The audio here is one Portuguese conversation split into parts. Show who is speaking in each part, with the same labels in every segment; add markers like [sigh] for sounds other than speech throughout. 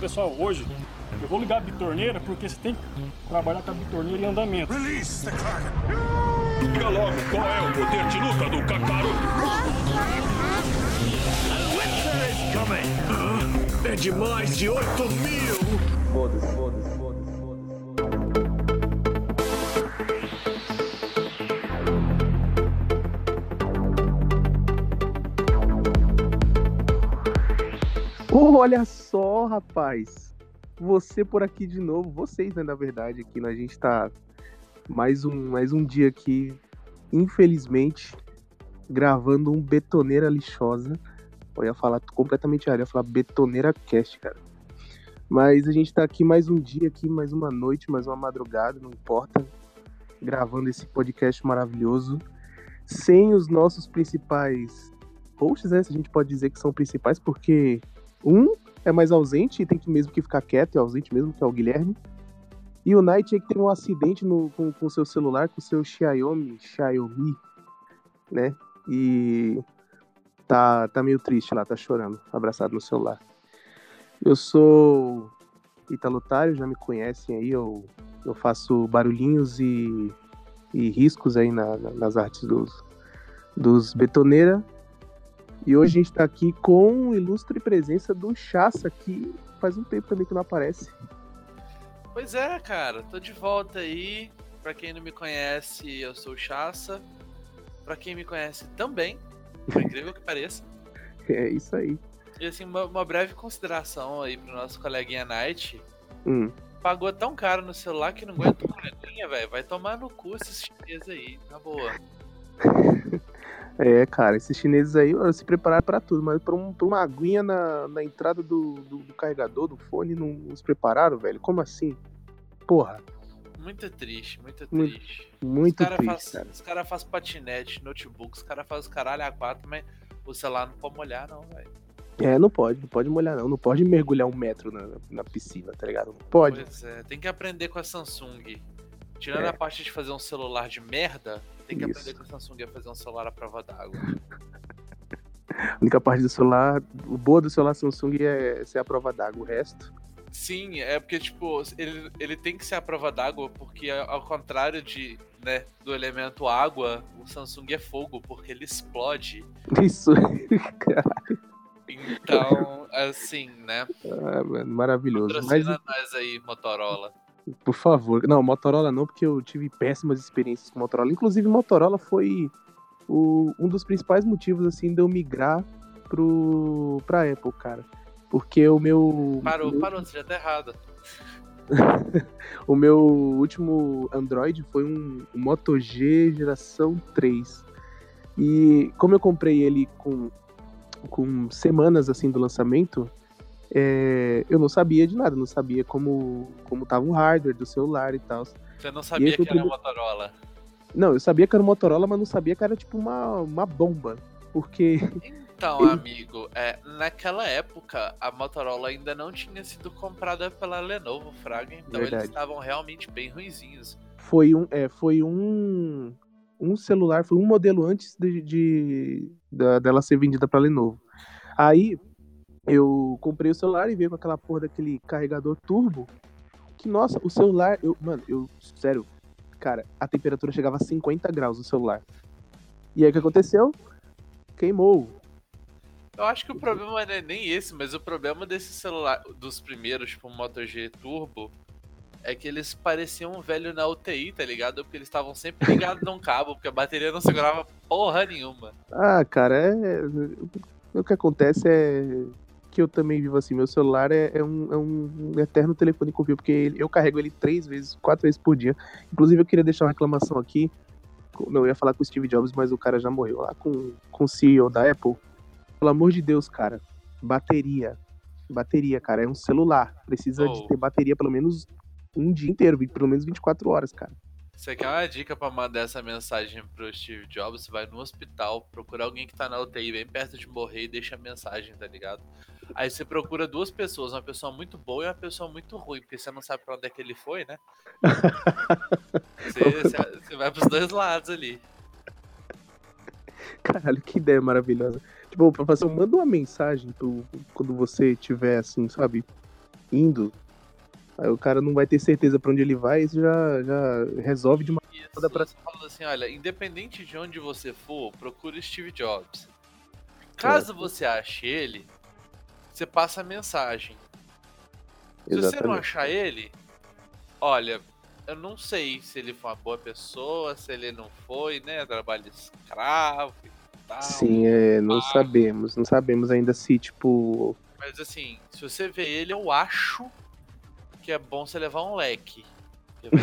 Speaker 1: Pessoal, hoje eu vou ligar a bitorneira porque você tem que trabalhar com a bitorneira em andamento.
Speaker 2: Release the Kraken.
Speaker 3: Diga logo qual é o poder de luta do Kakaroto.
Speaker 4: É de mais de 8 mil!
Speaker 5: Foda-se, foda-se.
Speaker 6: Olha só, rapaz. Você por aqui de novo. Vocês, né, na verdade, aqui. né? A gente tá mais um, mais um dia aqui, infelizmente, gravando um Betoneira Lixosa. Eu ia falar completamente errado, ia falar Betoneira Cast, cara. Mas a gente tá aqui mais um dia, aqui, mais uma noite, mais uma madrugada, não importa. Gravando esse podcast maravilhoso. Sem os nossos principais hosts, né? Se a gente pode dizer que são principais, porque um é mais ausente e tem que mesmo que ficar quieto, é ausente mesmo, que é o Guilherme. E o Knight é que teve um acidente no, com o seu celular, com seu Xiaomi, Xiaomi, né? E tá, tá meio triste lá, tá chorando, abraçado no celular. Eu sou Italotário, já me conhecem aí, eu, eu faço barulhinhos e, e riscos aí na- na- nas artes dos, dos Betoneira. E hoje a gente tá aqui com ilustre presença do Chassa, que faz um tempo também que não aparece.
Speaker 7: Pois é, cara, tô de volta aí. Pra quem não me conhece, eu sou o Chassa. Pra quem me conhece também, por incrível que pareça. [laughs]
Speaker 6: É isso aí.
Speaker 7: E assim, uma, uma breve consideração aí pro nosso coleguinha Knight.
Speaker 6: Hum.
Speaker 7: Pagou tão caro no celular que não aguenta uma linha, velho. Vai tomar no cu esses chineses aí, na boa. [laughs]
Speaker 6: É, cara, esses chineses aí se prepararam pra tudo, mas pra, um- pra uma aguinha na, na entrada do, do- do carregador, do fone, não, não se prepararam, velho? Como assim? Porra,
Speaker 7: Muito triste, muito
Speaker 6: Muito
Speaker 7: triste.
Speaker 6: muito
Speaker 7: os caras
Speaker 6: triste,
Speaker 7: faz,
Speaker 6: cara.
Speaker 7: os cara faz patinete, notebook, os caras fazem os caralho a quatro, mas o celular não pode molhar, não, velho.
Speaker 6: É, não pode, não pode molhar não, não pode mergulhar um metro na, na piscina, tá ligado? Não pode.
Speaker 7: Pois é, tem que aprender com a Samsung. Tirando
Speaker 6: É.
Speaker 7: a parte de fazer um celular de merda, tem que
Speaker 6: Isso.
Speaker 7: aprender com a Samsung a fazer um celular à prova d'água.
Speaker 6: A única parte do celular, o boa do celular Samsung é ser a prova d'água, o resto.
Speaker 7: Sim, é porque, tipo, ele, ele tem que ser à prova d'água, porque ao contrário de, né, do elemento água, o Samsung é fogo, porque ele explode.
Speaker 6: Isso, [laughs]
Speaker 7: Então, assim, né?
Speaker 6: ah, mano, maravilhoso. Mas,
Speaker 7: Patrocina nós aí, Motorola.
Speaker 6: Por favor, não, Motorola não, porque eu tive péssimas experiências com Motorola. Inclusive, Motorola foi o- um dos principais motivos, assim, de eu migrar pro, pra Apple, cara. Porque o meu.
Speaker 7: Parou,
Speaker 6: meu-
Speaker 7: parou, você já tá errado. [laughs]
Speaker 6: O meu último Android foi um Moto G geração 3. E como eu comprei ele com, com semanas assim do lançamento, é, eu não sabia de nada, não sabia como, como tava o hardware do celular e tal.
Speaker 7: Você não sabia que era Motorola.
Speaker 6: Não, eu sabia que era Motorola, mas não sabia que era tipo uma, uma bomba. Porque.
Speaker 7: Então, amigo, é, naquela época a Motorola ainda não tinha sido comprada pela Lenovo, Fraga, então
Speaker 6: Verdade.
Speaker 7: eles estavam realmente bem ruinzinhos.
Speaker 6: foi um, é, foi um, um celular, foi um modelo antes de, de- da- dela ser vendida para Lenovo. Aí eu comprei o celular e veio com aquela porra daquele carregador turbo. Que nossa, o celular, eu, mano, eu sério, cara, a temperatura chegava a 50 graus no celular. E aí o que aconteceu? Queimou.
Speaker 7: Eu acho que o problema não é nem esse, mas o problema desse celular, dos primeiros, tipo Moto G Turbo, é que eles pareciam um velho na UTI, tá ligado? Porque eles estavam sempre ligados num cabo, porque a bateria não segurava porra nenhuma.
Speaker 6: Ah, cara, é. O que acontece é que eu também vivo assim. Meu celular é, é um, é um eterno telefone com fio, porque eu carrego ele três vezes, quatro vezes por dia. Inclusive, eu queria deixar uma reclamação aqui. Não, eu ia falar com o Steve Jobs, mas o cara já morreu lá com, com o CEO da Apple. Pelo amor de Deus, cara. Bateria. Bateria, cara. É um celular. Precisa
Speaker 7: Oh.
Speaker 6: de ter bateria pelo menos um dia inteiro, pelo menos 24 horas, cara.
Speaker 7: Você quer uma dica pra mandar essa mensagem pro Steve Jobs? Você vai no hospital, procura alguém que tá na UTI bem perto de morrer e deixa a mensagem, tá ligado? Aí você procura duas pessoas, uma pessoa muito boa e uma pessoa muito ruim, porque você não sabe pra onde é que ele foi, né? [laughs] Você, você- você vai pros dois lados ali.
Speaker 6: Caralho, que ideia maravilhosa. Tipo, pra fazer, manda uma mensagem pro, quando você tiver assim, sabe? indo. Aí o cara não vai ter certeza pra onde ele vai, isso já, já resolve de uma Toda pra-
Speaker 7: você fala assim, olha, independente de onde você for, procure Steve Jobs. Caso você ache ele, você passa a mensagem. Se você não achar ele, olha, eu não sei se ele foi uma boa pessoa, se ele não foi, né? Trabalho escravo e tal.
Speaker 6: Sim, é, não
Speaker 7: Ah.
Speaker 6: sabemos. Não sabemos ainda se, tipo.
Speaker 7: Mas assim, se você vê ele, eu acho que é bom você levar um leque. [laughs]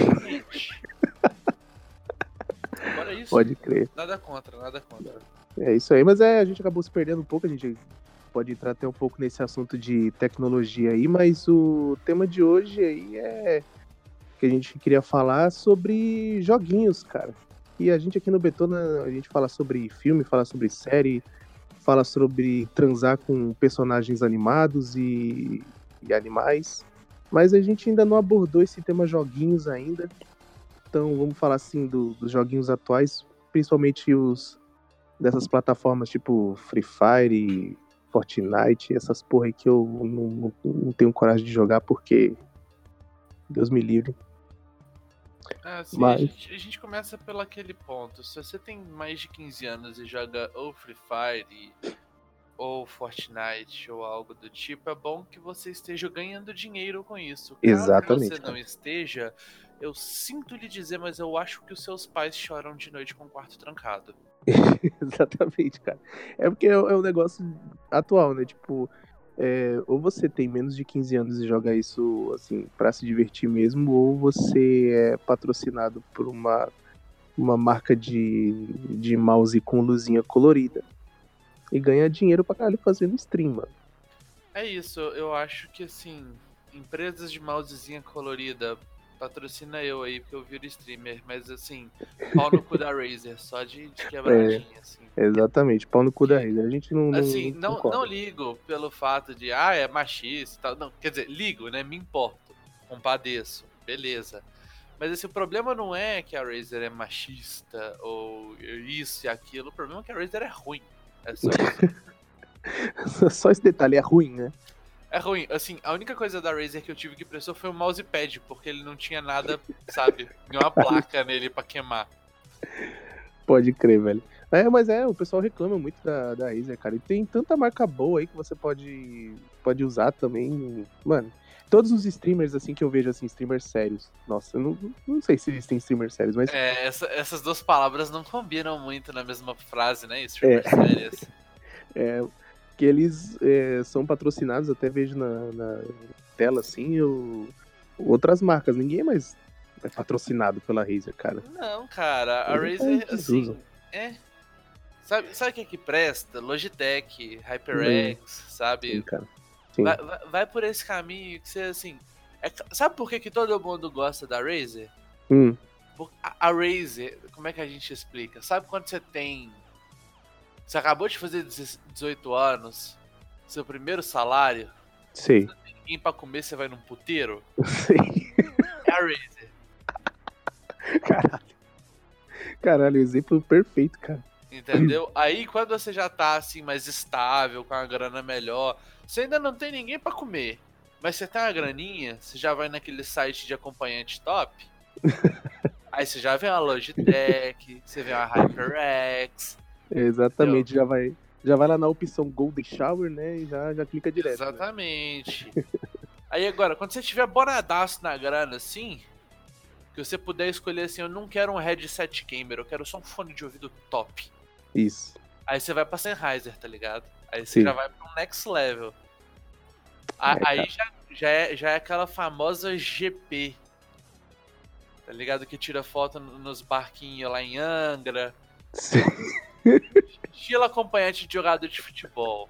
Speaker 7: Agora isso.
Speaker 6: Pode crer.
Speaker 7: Nada contra, nada contra.
Speaker 6: É isso aí, mas é, a gente acabou se perdendo um pouco, a gente pode entrar até um pouco nesse assunto de tecnologia aí, mas o tema de hoje aí é que a gente queria falar sobre joguinhos, cara. E a gente aqui no Betona, a gente fala sobre filme, fala sobre série, fala sobre transar com personagens animados e, e animais, mas a gente ainda não abordou esse tema joguinhos ainda. Então vamos falar assim do- dos joguinhos atuais, principalmente os dessas plataformas tipo Free Fire, Fortnite, essas porra aí que eu não, não- tenho coragem de jogar porque Deus me livre.
Speaker 7: Ah, assim,
Speaker 6: Mas-
Speaker 7: a, gente, a gente começa pelo aquele ponto. Se você tem mais de 15 anos e joga ou Free Fire, ou Fortnite, ou algo do tipo, é bom que você esteja ganhando dinheiro com isso. Caso
Speaker 6: Exatamente,
Speaker 7: você não esteja, eu sinto lhe dizer, mas eu acho que os seus pais choram de noite com o quarto trancado. [laughs]
Speaker 6: Exatamente, cara. É porque é, é um negócio atual, né? Tipo, é, ou você tem menos de 15 anos e joga isso, assim, pra se divertir mesmo, ou você é patrocinado por uma, uma marca de, de mouse com luzinha colorida. E ganha dinheiro pra caralho fazendo stream, mano.
Speaker 7: É isso, eu acho que assim, empresas de mousezinha colorida, patrocina eu aí, porque eu viro streamer, mas assim, pau no cu da [laughs] Razer, só de, de quebradinha, assim.
Speaker 6: Exatamente, pau no cu da rede. A gente não. não-
Speaker 7: Assim, não,
Speaker 6: concorda.
Speaker 7: não ligo pelo fato de, ah, é machista e tal. Não, quer dizer, ligo, né? Me importo. Compadeço. Beleza. Mas assim, o problema não é que a Razer é machista ou isso e aquilo. O problema é que a Razer é ruim. É só isso. [laughs]
Speaker 6: Só esse detalhe é ruim, né?
Speaker 7: É ruim. Assim, a única coisa da Razer que eu tive que prestou foi o mousepad, porque ele não tinha nada, sabe? Nenhuma [laughs] placa nele pra queimar.
Speaker 6: Pode crer, velho. É, mas é, o pessoal reclama muito da, da Razer, cara. E tem tanta marca boa aí que você pode, pode usar também. Mano, todos os streamers, assim, que eu vejo, assim, streamers sérios. Nossa, eu não, não sei se existem streamers sérios, mas
Speaker 7: É, essa- essas duas palavras não combinam muito na mesma frase, né? Streamer
Speaker 6: É.
Speaker 7: sérias. [laughs]
Speaker 6: é, que eles é, são patrocinados, até vejo na, na tela, assim, eu, outras marcas. Ninguém mais é patrocinado pela Razer, cara.
Speaker 7: Não, cara, a Razer,
Speaker 6: eles
Speaker 7: assim, é. Sabe, sabe o que é que presta? Logitech, HyperX,
Speaker 6: Sim,
Speaker 7: sabe?
Speaker 6: cara. Sim.
Speaker 7: Vai, vai- vai por esse caminho que você, assim. é sabe por que, que todo mundo gosta da Razer?
Speaker 6: Hum,
Speaker 7: a, a Razer, como é que a gente explica? Sabe quando você tem. Você acabou de fazer 16 18 anos, seu primeiro salário,
Speaker 6: sei.
Speaker 7: ninguém pra comer, você vai num puteiro?
Speaker 6: Sei.
Speaker 7: É a Razer. [laughs]
Speaker 6: Caralho. Caralho, exemplo perfeito, cara.
Speaker 7: Entendeu? Aí quando você já tá assim mais estável, com a grana melhor, você ainda não tem ninguém pra comer. Mas você tem uma graninha, você já vai naquele site de acompanhante top. [laughs] aí você já vê uma Logitech, você vê uma HyperX.
Speaker 6: Exatamente, já vai, já vai lá na opção Golden Shower, né? E já, já clica direto. né?
Speaker 7: Exatamente. Aí agora, quando você tiver bonadaço na grana assim, que você puder escolher assim, eu não quero um headset gamer, eu quero só um fone de ouvido top.
Speaker 6: Isso.
Speaker 7: Aí você vai pra Sennheiser, tá ligado? Aí você
Speaker 6: Sim.
Speaker 7: já vai pro next level. A-
Speaker 6: É,
Speaker 7: aí já, já, é, já é aquela famosa GP. Tá ligado? Que tira foto no- nos barquinhos lá em Angra. Estilo acompanhante de jogador de futebol.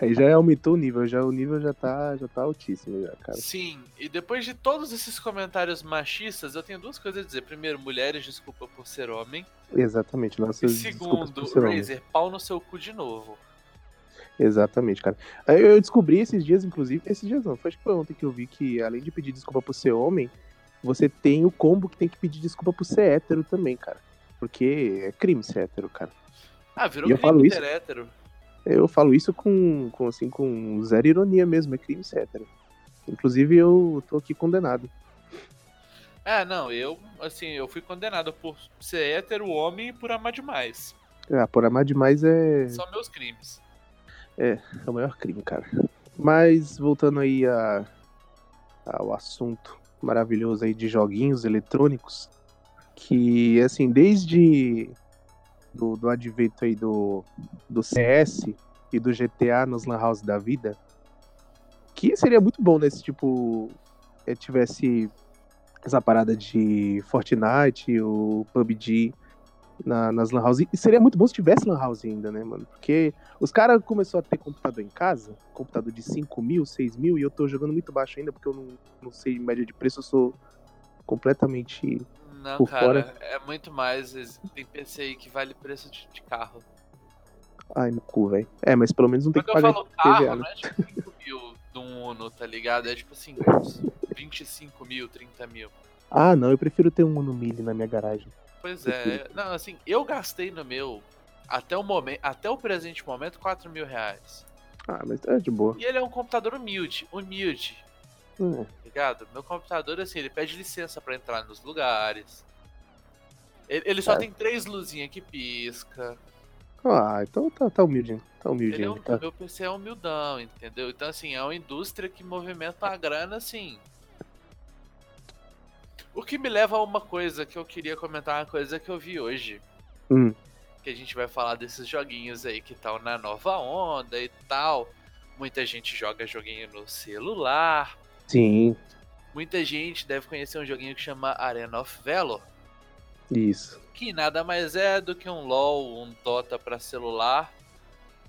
Speaker 6: Aí já aumentou o nível, já o nível já tá, já tá altíssimo já, cara.
Speaker 7: Sim, e depois de todos esses comentários machistas, eu tenho duas coisas a dizer. Primeiro, mulheres, desculpa por ser homem.
Speaker 6: Exatamente.
Speaker 7: E
Speaker 6: Nossas desculpas
Speaker 7: segundo,
Speaker 6: ser homem.
Speaker 7: Razer, pau no seu cu de novo.
Speaker 6: Exatamente, cara. Aí eu descobri esses dias, inclusive, esses dias não, foi acho que foi ontem que eu vi que além de pedir desculpa por ser homem, você tem o combo que tem que pedir desculpa por ser hétero também, cara. Porque é crime ser hétero, cara.
Speaker 7: Ah, virou
Speaker 6: E eu
Speaker 7: crime
Speaker 6: falo isso-
Speaker 7: ser hétero.
Speaker 6: Eu falo isso com, com, assim, com zero ironia mesmo, é crime etc. Inclusive, eu tô aqui condenado.
Speaker 7: É, não, eu, assim, eu fui condenado por ser hétero, homem e por amar demais.
Speaker 6: Ah, por amar demais é,
Speaker 7: São meus crimes.
Speaker 6: é o maior crime, cara. Mas, voltando aí a, ao assunto maravilhoso aí de joguinhos eletrônicos, que, assim, desde do, do advento aí do, do CS e do GTA nos Lan House da vida, que seria muito bom, né, se, tipo, eh, tivesse essa parada de Fortnite, o PUBG na, nas Lan House. E seria muito bom se tivesse Lan House ainda, né, mano? Porque os caras começaram a ter computador em casa, computador de 5 mil, 6 mil, e eu tô jogando muito baixo ainda, porque eu não, não sei média de preço, eu sou completamente.
Speaker 7: Não,
Speaker 6: Por
Speaker 7: cara,
Speaker 6: fora.
Speaker 7: é muito mais. Tem PC aí que vale preço de, de carro.
Speaker 6: Ai, no cu, velho. É, mas pelo menos não tem
Speaker 7: Quando
Speaker 6: que
Speaker 7: eu
Speaker 6: pagar
Speaker 7: falo
Speaker 6: PVA,
Speaker 7: carro,
Speaker 6: né?
Speaker 7: não é tipo 5 mil de um Uno, tá ligado? É tipo assim, uns 25 mil, 30 mil.
Speaker 6: Ah, não, eu prefiro ter um Uno Mille na minha garagem.
Speaker 7: Pois é, não, assim, eu gastei no meu, até o momento, até o presente momento, 4 mil reais.
Speaker 6: Ah, mas é de boa.
Speaker 7: E ele é um computador humilde, humilde,
Speaker 6: É.
Speaker 7: ligado? Meu computador, assim, ele pede licença pra entrar nos lugares. Ele, ele só
Speaker 6: É.
Speaker 7: tem três luzinhas que pisca.
Speaker 6: Ah, então tá, tá humildinho. Tá
Speaker 7: Ele é
Speaker 6: humildinho.
Speaker 7: um,
Speaker 6: tá.
Speaker 7: Meu PC é humildão, entendeu? Então, assim, é uma indústria que movimenta a grana, assim. O que me leva a uma coisa que eu queria comentar, uma coisa que eu vi hoje.
Speaker 6: Hum.
Speaker 7: Que a gente vai falar desses joguinhos aí que estão na nova onda e tal. Muita gente joga joguinho no celular.
Speaker 6: Sim,
Speaker 7: Muita gente deve conhecer um joguinho que chama Arena of Valor.
Speaker 6: isso.
Speaker 7: que nada mais é do que um LoL, um Dota para celular.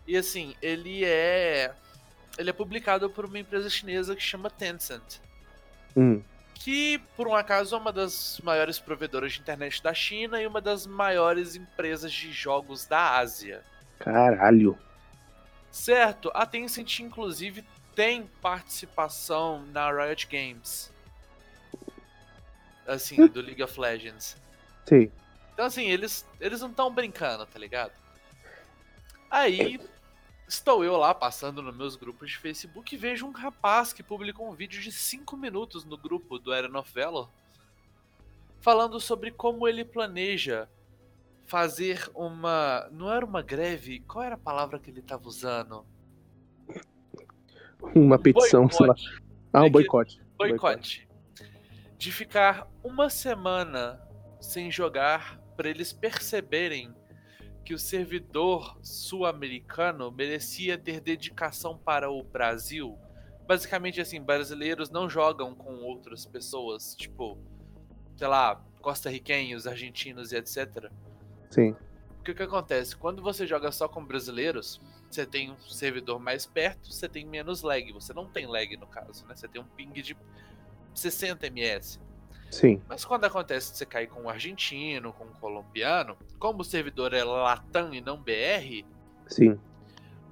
Speaker 7: E assim, ele é ele é publicado por uma empresa chinesa que chama Tencent,
Speaker 6: Hum.
Speaker 7: que por um acaso é uma das maiores provedoras de internet da China e uma das maiores empresas de jogos da Ásia.
Speaker 6: Caralho.
Speaker 7: Certo, a Tencent inclusive tem participação na Riot Games. Assim, do League of Legends.
Speaker 6: Sei.
Speaker 7: Então, assim, eles, eles não estão brincando, tá ligado? Aí, estou eu lá passando nos meus grupos de Facebook e vejo um rapaz que publicou um vídeo de 5 minutos no grupo do Eren of Valor falando sobre como ele planeja fazer uma. Não era uma greve? Qual era a palavra que ele tava usando? [laughs]
Speaker 6: Uma petição, sei lá.
Speaker 7: Boicote.
Speaker 6: Ah,
Speaker 7: É
Speaker 6: um
Speaker 7: que-
Speaker 6: boicote.
Speaker 7: boicote. De ficar uma semana sem jogar para eles perceberem que o servidor sul-americano merecia ter dedicação para o Brasil. Basicamente assim, brasileiros não jogam com outras pessoas, tipo, sei lá, costarriquenhos, argentinos e etc.
Speaker 6: Sim.
Speaker 7: Porque o que acontece? Quando você joga só com brasileiros, você tem um servidor mais perto, você tem menos lag. Você não tem lag no caso, né? Você tem um ping de 60 ms.
Speaker 6: Sim.
Speaker 7: Mas quando acontece de você cair com um argentino, com um colombiano, como o servidor é Latam e não BR,
Speaker 6: Sim.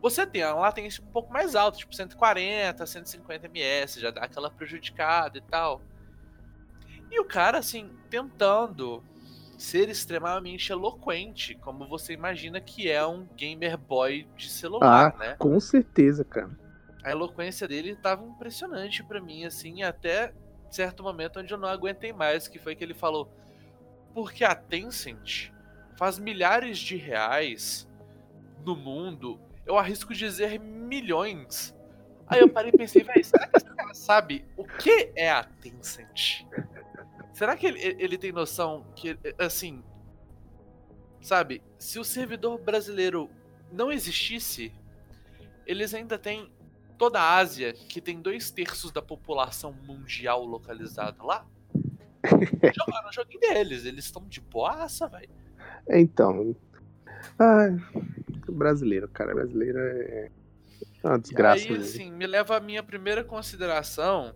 Speaker 7: você tem uma latência um pouco mais alta, tipo 140, 150 ms, já dá aquela prejudicada e tal. E o cara, assim, tentando ser extremamente eloquente, como você imagina que é um gamer boy de celular, né?
Speaker 6: Com certeza, cara.
Speaker 7: A eloquência dele tava impressionante pra mim, assim, até certo momento onde eu não aguentei mais, que foi que ele falou: porque a Tencent faz milhares de reais no mundo, eu arrisco dizer milhões. Aí eu parei e pensei, velho, será que esse cara sabe o que é a Tencent? Será que ele, ele tem noção que, assim, sabe, se o servidor brasileiro não existisse, eles ainda têm toda a Ásia, que tem dois terços da população mundial localizada lá, [laughs] jogando o joguinho deles. Eles estão de boaça, velho.
Speaker 6: Então. Ai, brasileiro, cara. Brasileiro é uma desgraça.
Speaker 7: Aí,
Speaker 6: mesmo.
Speaker 7: assim, me leva a minha primeira consideração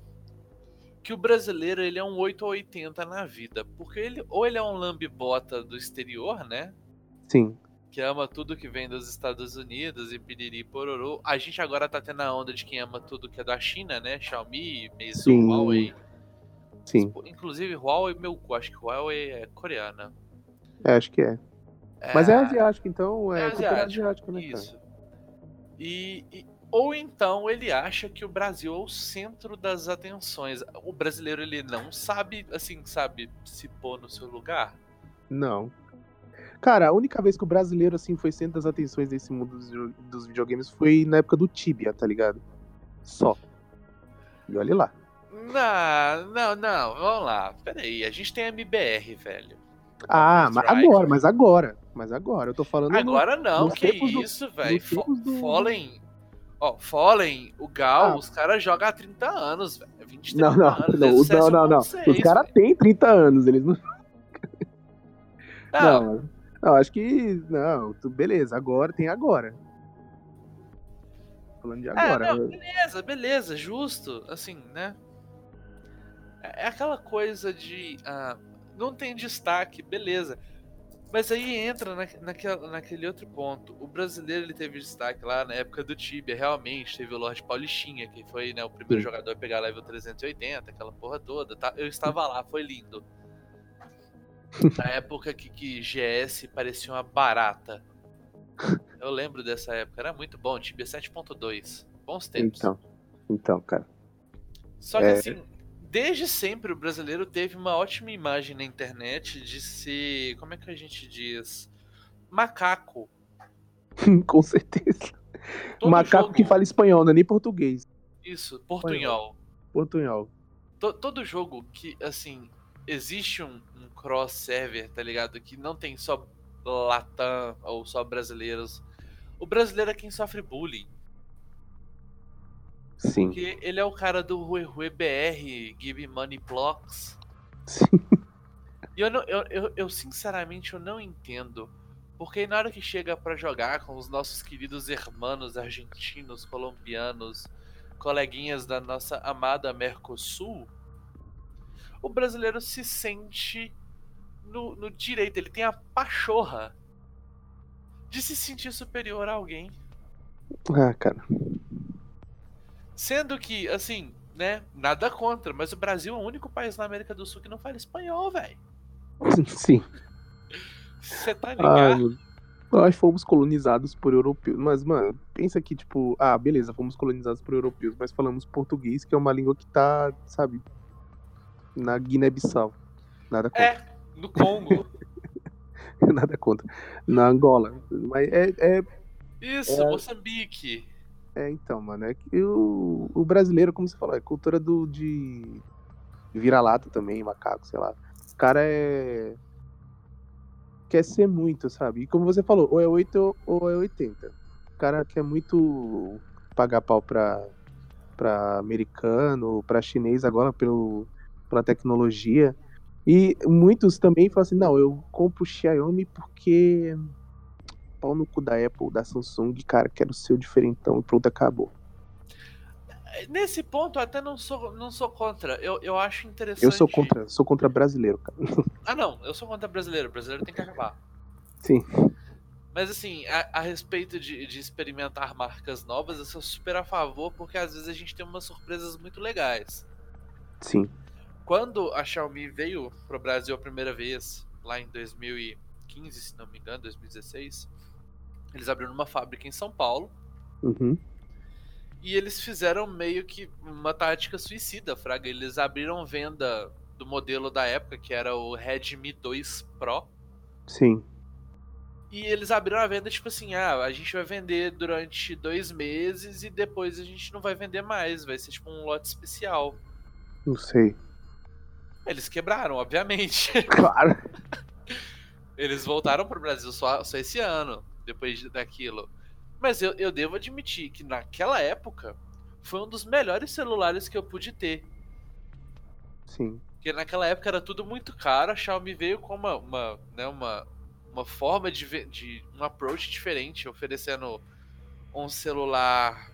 Speaker 7: que o brasileiro ele é um 8 ou 80 na vida. Porque ele, ou ele é um lambibota do exterior, né?
Speaker 6: Sim.
Speaker 7: Que ama tudo que vem dos Estados Unidos e piriri pororô. A gente agora tá tendo a onda de quem ama tudo que é da China, né? Xiaomi, Meizu,
Speaker 6: Sim.
Speaker 7: Huawei.
Speaker 6: Sim.
Speaker 7: Inclusive, Huawei, meu cu, acho que Huawei é coreana.
Speaker 6: É, acho que é. Mas é asiático, então é,
Speaker 7: É asiático,
Speaker 6: asiática, né?
Speaker 7: Isso. E, e- ou então ele acha que o Brasil é o centro das atenções. O brasileiro ele não sabe, assim, sabe, se pôr no seu lugar.
Speaker 6: Não. Cara, a única vez que o brasileiro, assim, foi centro das atenções desse mundo dos, videogames foi na época do Tibia, tá ligado? Só. E olha lá.
Speaker 7: Não, não, não, vamos lá. Peraí, a gente tem MBR, velho.
Speaker 6: Ah, mas agora, mas agora. Mas agora. Eu tô falando. no-
Speaker 7: Agora não,
Speaker 6: nos
Speaker 7: que
Speaker 6: tempos do-
Speaker 7: isso, velho. Fallen. Ó, Fallen, o Gal,
Speaker 6: Ah.
Speaker 7: os caras jogam há 30 anos, velho. 20, 30
Speaker 6: Não, não,
Speaker 7: anos.
Speaker 6: não, os- não, não, não.
Speaker 7: CS1.6,
Speaker 6: Os caras têm 30 anos, eles não.
Speaker 7: Não,
Speaker 6: Não, não, acho que. Não, beleza, agora tem agora. Falando de
Speaker 7: É,
Speaker 6: agora.
Speaker 7: não, beleza, beleza, justo, assim, né? É é aquela coisa de. ah, não tem destaque, beleza. Mas aí entra na, naquela- naquele outro ponto. O brasileiro ele teve destaque lá na época do Tibia, realmente. Teve o Lorde Paulistinha, que foi né, o primeiro
Speaker 6: Sim.
Speaker 7: jogador a pegar level 380, aquela porra toda. Tá? Eu estava lá, foi lindo. [laughs] Na época que, que GS parecia uma barata. Eu lembro dessa época, era muito bom, Tibia 7.2. Bons tempos.
Speaker 6: Então, então, cara.
Speaker 7: Só que
Speaker 6: é.
Speaker 7: assim, desde sempre o brasileiro teve uma ótima imagem na internet de ser, como é que a gente diz? Macaco. [laughs]
Speaker 6: Com certeza.
Speaker 7: Todo
Speaker 6: Macaco
Speaker 7: jogo-
Speaker 6: que fala espanhol, não é nem português.
Speaker 7: Isso, portunhol.
Speaker 6: Portunhol.
Speaker 7: To- todo jogo que, assim, existe um, um cross-server, tá ligado? Que não tem só Latam ou só brasileiros. O brasileiro é quem sofre bullying.
Speaker 6: Sim.
Speaker 7: Porque ele é o cara do Rue Rue BR, Give Money Blocks.
Speaker 6: Sim.
Speaker 7: E eu, não, eu, eu, eu, sinceramente eu não entendo. Porque na hora que chega pra jogar com os nossos queridos hermanos argentinos, colombianos, coleguinhas da nossa amada Mercosul, o brasileiro se sente no, no direito, ele tem a pachorra de se sentir superior a alguém.
Speaker 6: Ah, cara.
Speaker 7: Sendo que, assim, né, nada contra, mas o Brasil é o único país na América do Sul que não fala espanhol, velho. [laughs]
Speaker 6: Sim.
Speaker 7: Você tá
Speaker 6: Ah,
Speaker 7: ligado?
Speaker 6: nós fomos colonizados por europeus. Mas, mano, pensa que, tipo, ah, beleza, fomos colonizados por europeus, mas falamos português, que é uma língua que tá, sabe, na Guiné-Bissau. Nada contra.
Speaker 7: É, no Congo. [laughs]
Speaker 6: Nada contra. Na Angola. Mas é, é,
Speaker 7: Isso,
Speaker 6: É.
Speaker 7: Moçambique.
Speaker 6: É, então, mano, é que o, o brasileiro, como você falou, é cultura do, de vira-lata também, macaco, sei lá. O cara é. Quer ser muito, sabe? E como você falou, ou é 8 ou é 80. O cara quer muito pagar pau pra, pra americano, pra chinês agora pelo, pela tecnologia. E muitos também falam assim, não, eu compro Xiaomi porque pau no cu da Apple, da Samsung, cara, quero ser o diferentão e pronto, acabou.
Speaker 7: Nesse ponto, eu até não sou, não sou contra. Eu, eu acho interessante.
Speaker 6: Eu sou contra, sou contra brasileiro, cara. [laughs]
Speaker 7: Ah, não, eu sou contra brasileiro. Brasileiro tem que acabar.
Speaker 6: Sim.
Speaker 7: Mas, assim, a, a respeito de, de experimentar marcas novas, eu sou super a favor, porque às vezes a gente tem umas surpresas muito legais.
Speaker 6: Sim.
Speaker 7: Quando a Xiaomi veio pro Brasil a primeira vez, lá em 2015, se não me engano, 2016, eles abriram uma fábrica em São Paulo.
Speaker 6: Uhum.
Speaker 7: E eles fizeram meio que uma tática suicida, Fraga. Eles abriram venda do modelo da época, que era o Redmi 2 Pro.
Speaker 6: Sim.
Speaker 7: E eles abriram a venda, tipo assim, ah, a gente vai vender durante dois meses e depois a gente não vai vender mais. Vai ser tipo um lote especial.
Speaker 6: Não sei.
Speaker 7: Eles quebraram, obviamente.
Speaker 6: Claro. [laughs]
Speaker 7: Eles voltaram pro Brasil só, só esse ano, depois de- daquilo. Mas eu, eu devo admitir que naquela época foi um dos melhores celulares que eu pude ter.
Speaker 6: Sim.
Speaker 7: Porque naquela época era tudo muito caro, a Xiaomi veio com uma, uma, né, uma, uma forma de, de. um approach diferente, oferecendo um celular.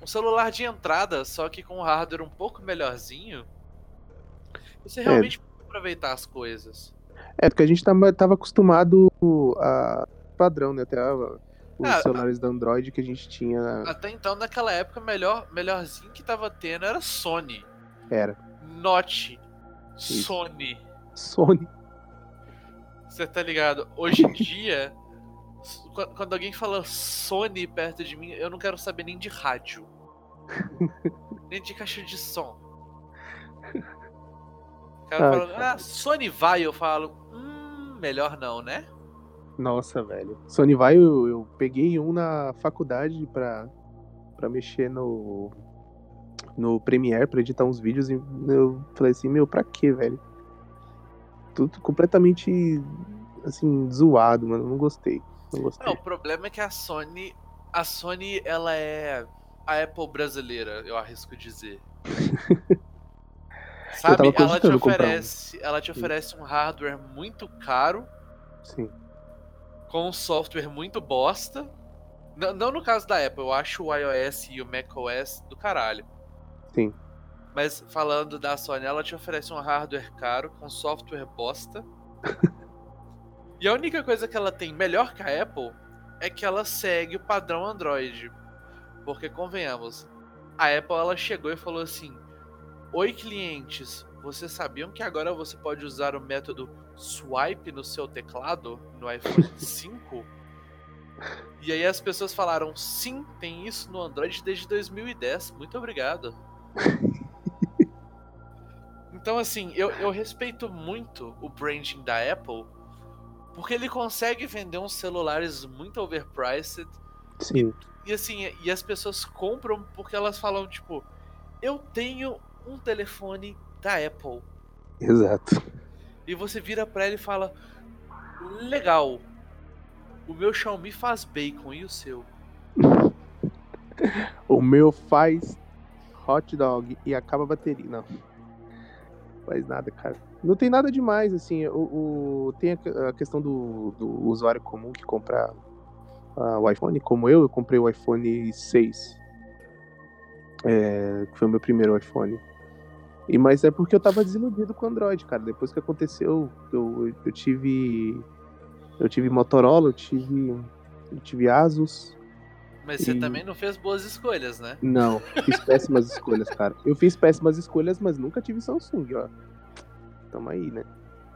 Speaker 7: Um celular de entrada, só que com um hardware um pouco melhorzinho. Você realmente pode aproveitar as coisas.
Speaker 6: É, porque a gente tava, acostumado a padrão, né? Até a- os
Speaker 7: Ah,
Speaker 6: celulares da Android que a gente tinha.
Speaker 7: Até então, naquela época, melhor, melhorzinho que tava tendo era Sony.
Speaker 6: Era.
Speaker 7: Note. Sony.
Speaker 6: Sony.
Speaker 7: Você tá ligado? Hoje em dia, Qu- Quando alguém fala Sony perto de mim, eu não quero saber nem de rádio. [laughs] nem de caixa de som. O cara
Speaker 6: Ah,
Speaker 7: fala,
Speaker 6: cara.
Speaker 7: ah, Sony vai, eu falo, hum, melhor não, né?
Speaker 6: Nossa, velho. Sony vai, eu, eu peguei um na faculdade pra, pra mexer no, no Premiere, pra editar uns vídeos, e eu falei assim, meu, pra quê, velho? Tudo completamente, assim, zoado, mano. Não gostei. Não gostei.
Speaker 7: Não, o problema é que a Sony. A Sony, ela é a Apple brasileira, eu arrisco dizer. [laughs] Sabe, ela te
Speaker 6: comprar um.
Speaker 7: oferece. Ela te oferece um hardware muito caro,
Speaker 6: Sim.
Speaker 7: com um software muito bosta. Não, não no caso da Apple, eu acho o iOS e o macOS do caralho.
Speaker 6: Sim.
Speaker 7: Mas falando da Sony, ela te oferece um hardware caro com software bosta. [laughs] e a única coisa que ela tem melhor que a Apple é que ela segue o padrão Android. Porque convenhamos, a Apple ela chegou e falou assim: "Oi clientes, vocês sabiam que agora você pode usar o método swipe no seu teclado no iPhone [laughs] 5?" E aí as pessoas falaram: "Sim, tem isso no Android desde 2010. Muito obrigado." [laughs] Então, assim, eu, eu respeito muito o branding da Apple, porque ele consegue vender uns celulares muito overpriced,
Speaker 6: Sim.
Speaker 7: e assim, e as pessoas compram porque elas falam, tipo, eu tenho um telefone da Apple.
Speaker 6: Exato.
Speaker 7: E você vira pra ele e fala, legal, o meu Xiaomi faz bacon e o seu? [laughs]
Speaker 6: O meu faz hot dog e acaba a bateria. Não. Faz nada, cara. Não tem nada demais, assim. O, o- tem a, a questão do, do usuário comum que compra ah, o iPhone. Como eu, eu comprei o iPhone 6. É, que foi o meu primeiro iPhone. E, mas é porque eu tava desiludido com o Android, cara. Depois que aconteceu, eu, eu tive. Eu tive Motorola, eu tive. Eu tive Asus.
Speaker 7: Mas você
Speaker 6: E-
Speaker 7: também não fez boas escolhas, né?
Speaker 6: Não, fiz péssimas escolhas, cara. Eu fiz péssimas escolhas, mas nunca tive Samsung, ó. Tamo aí, né?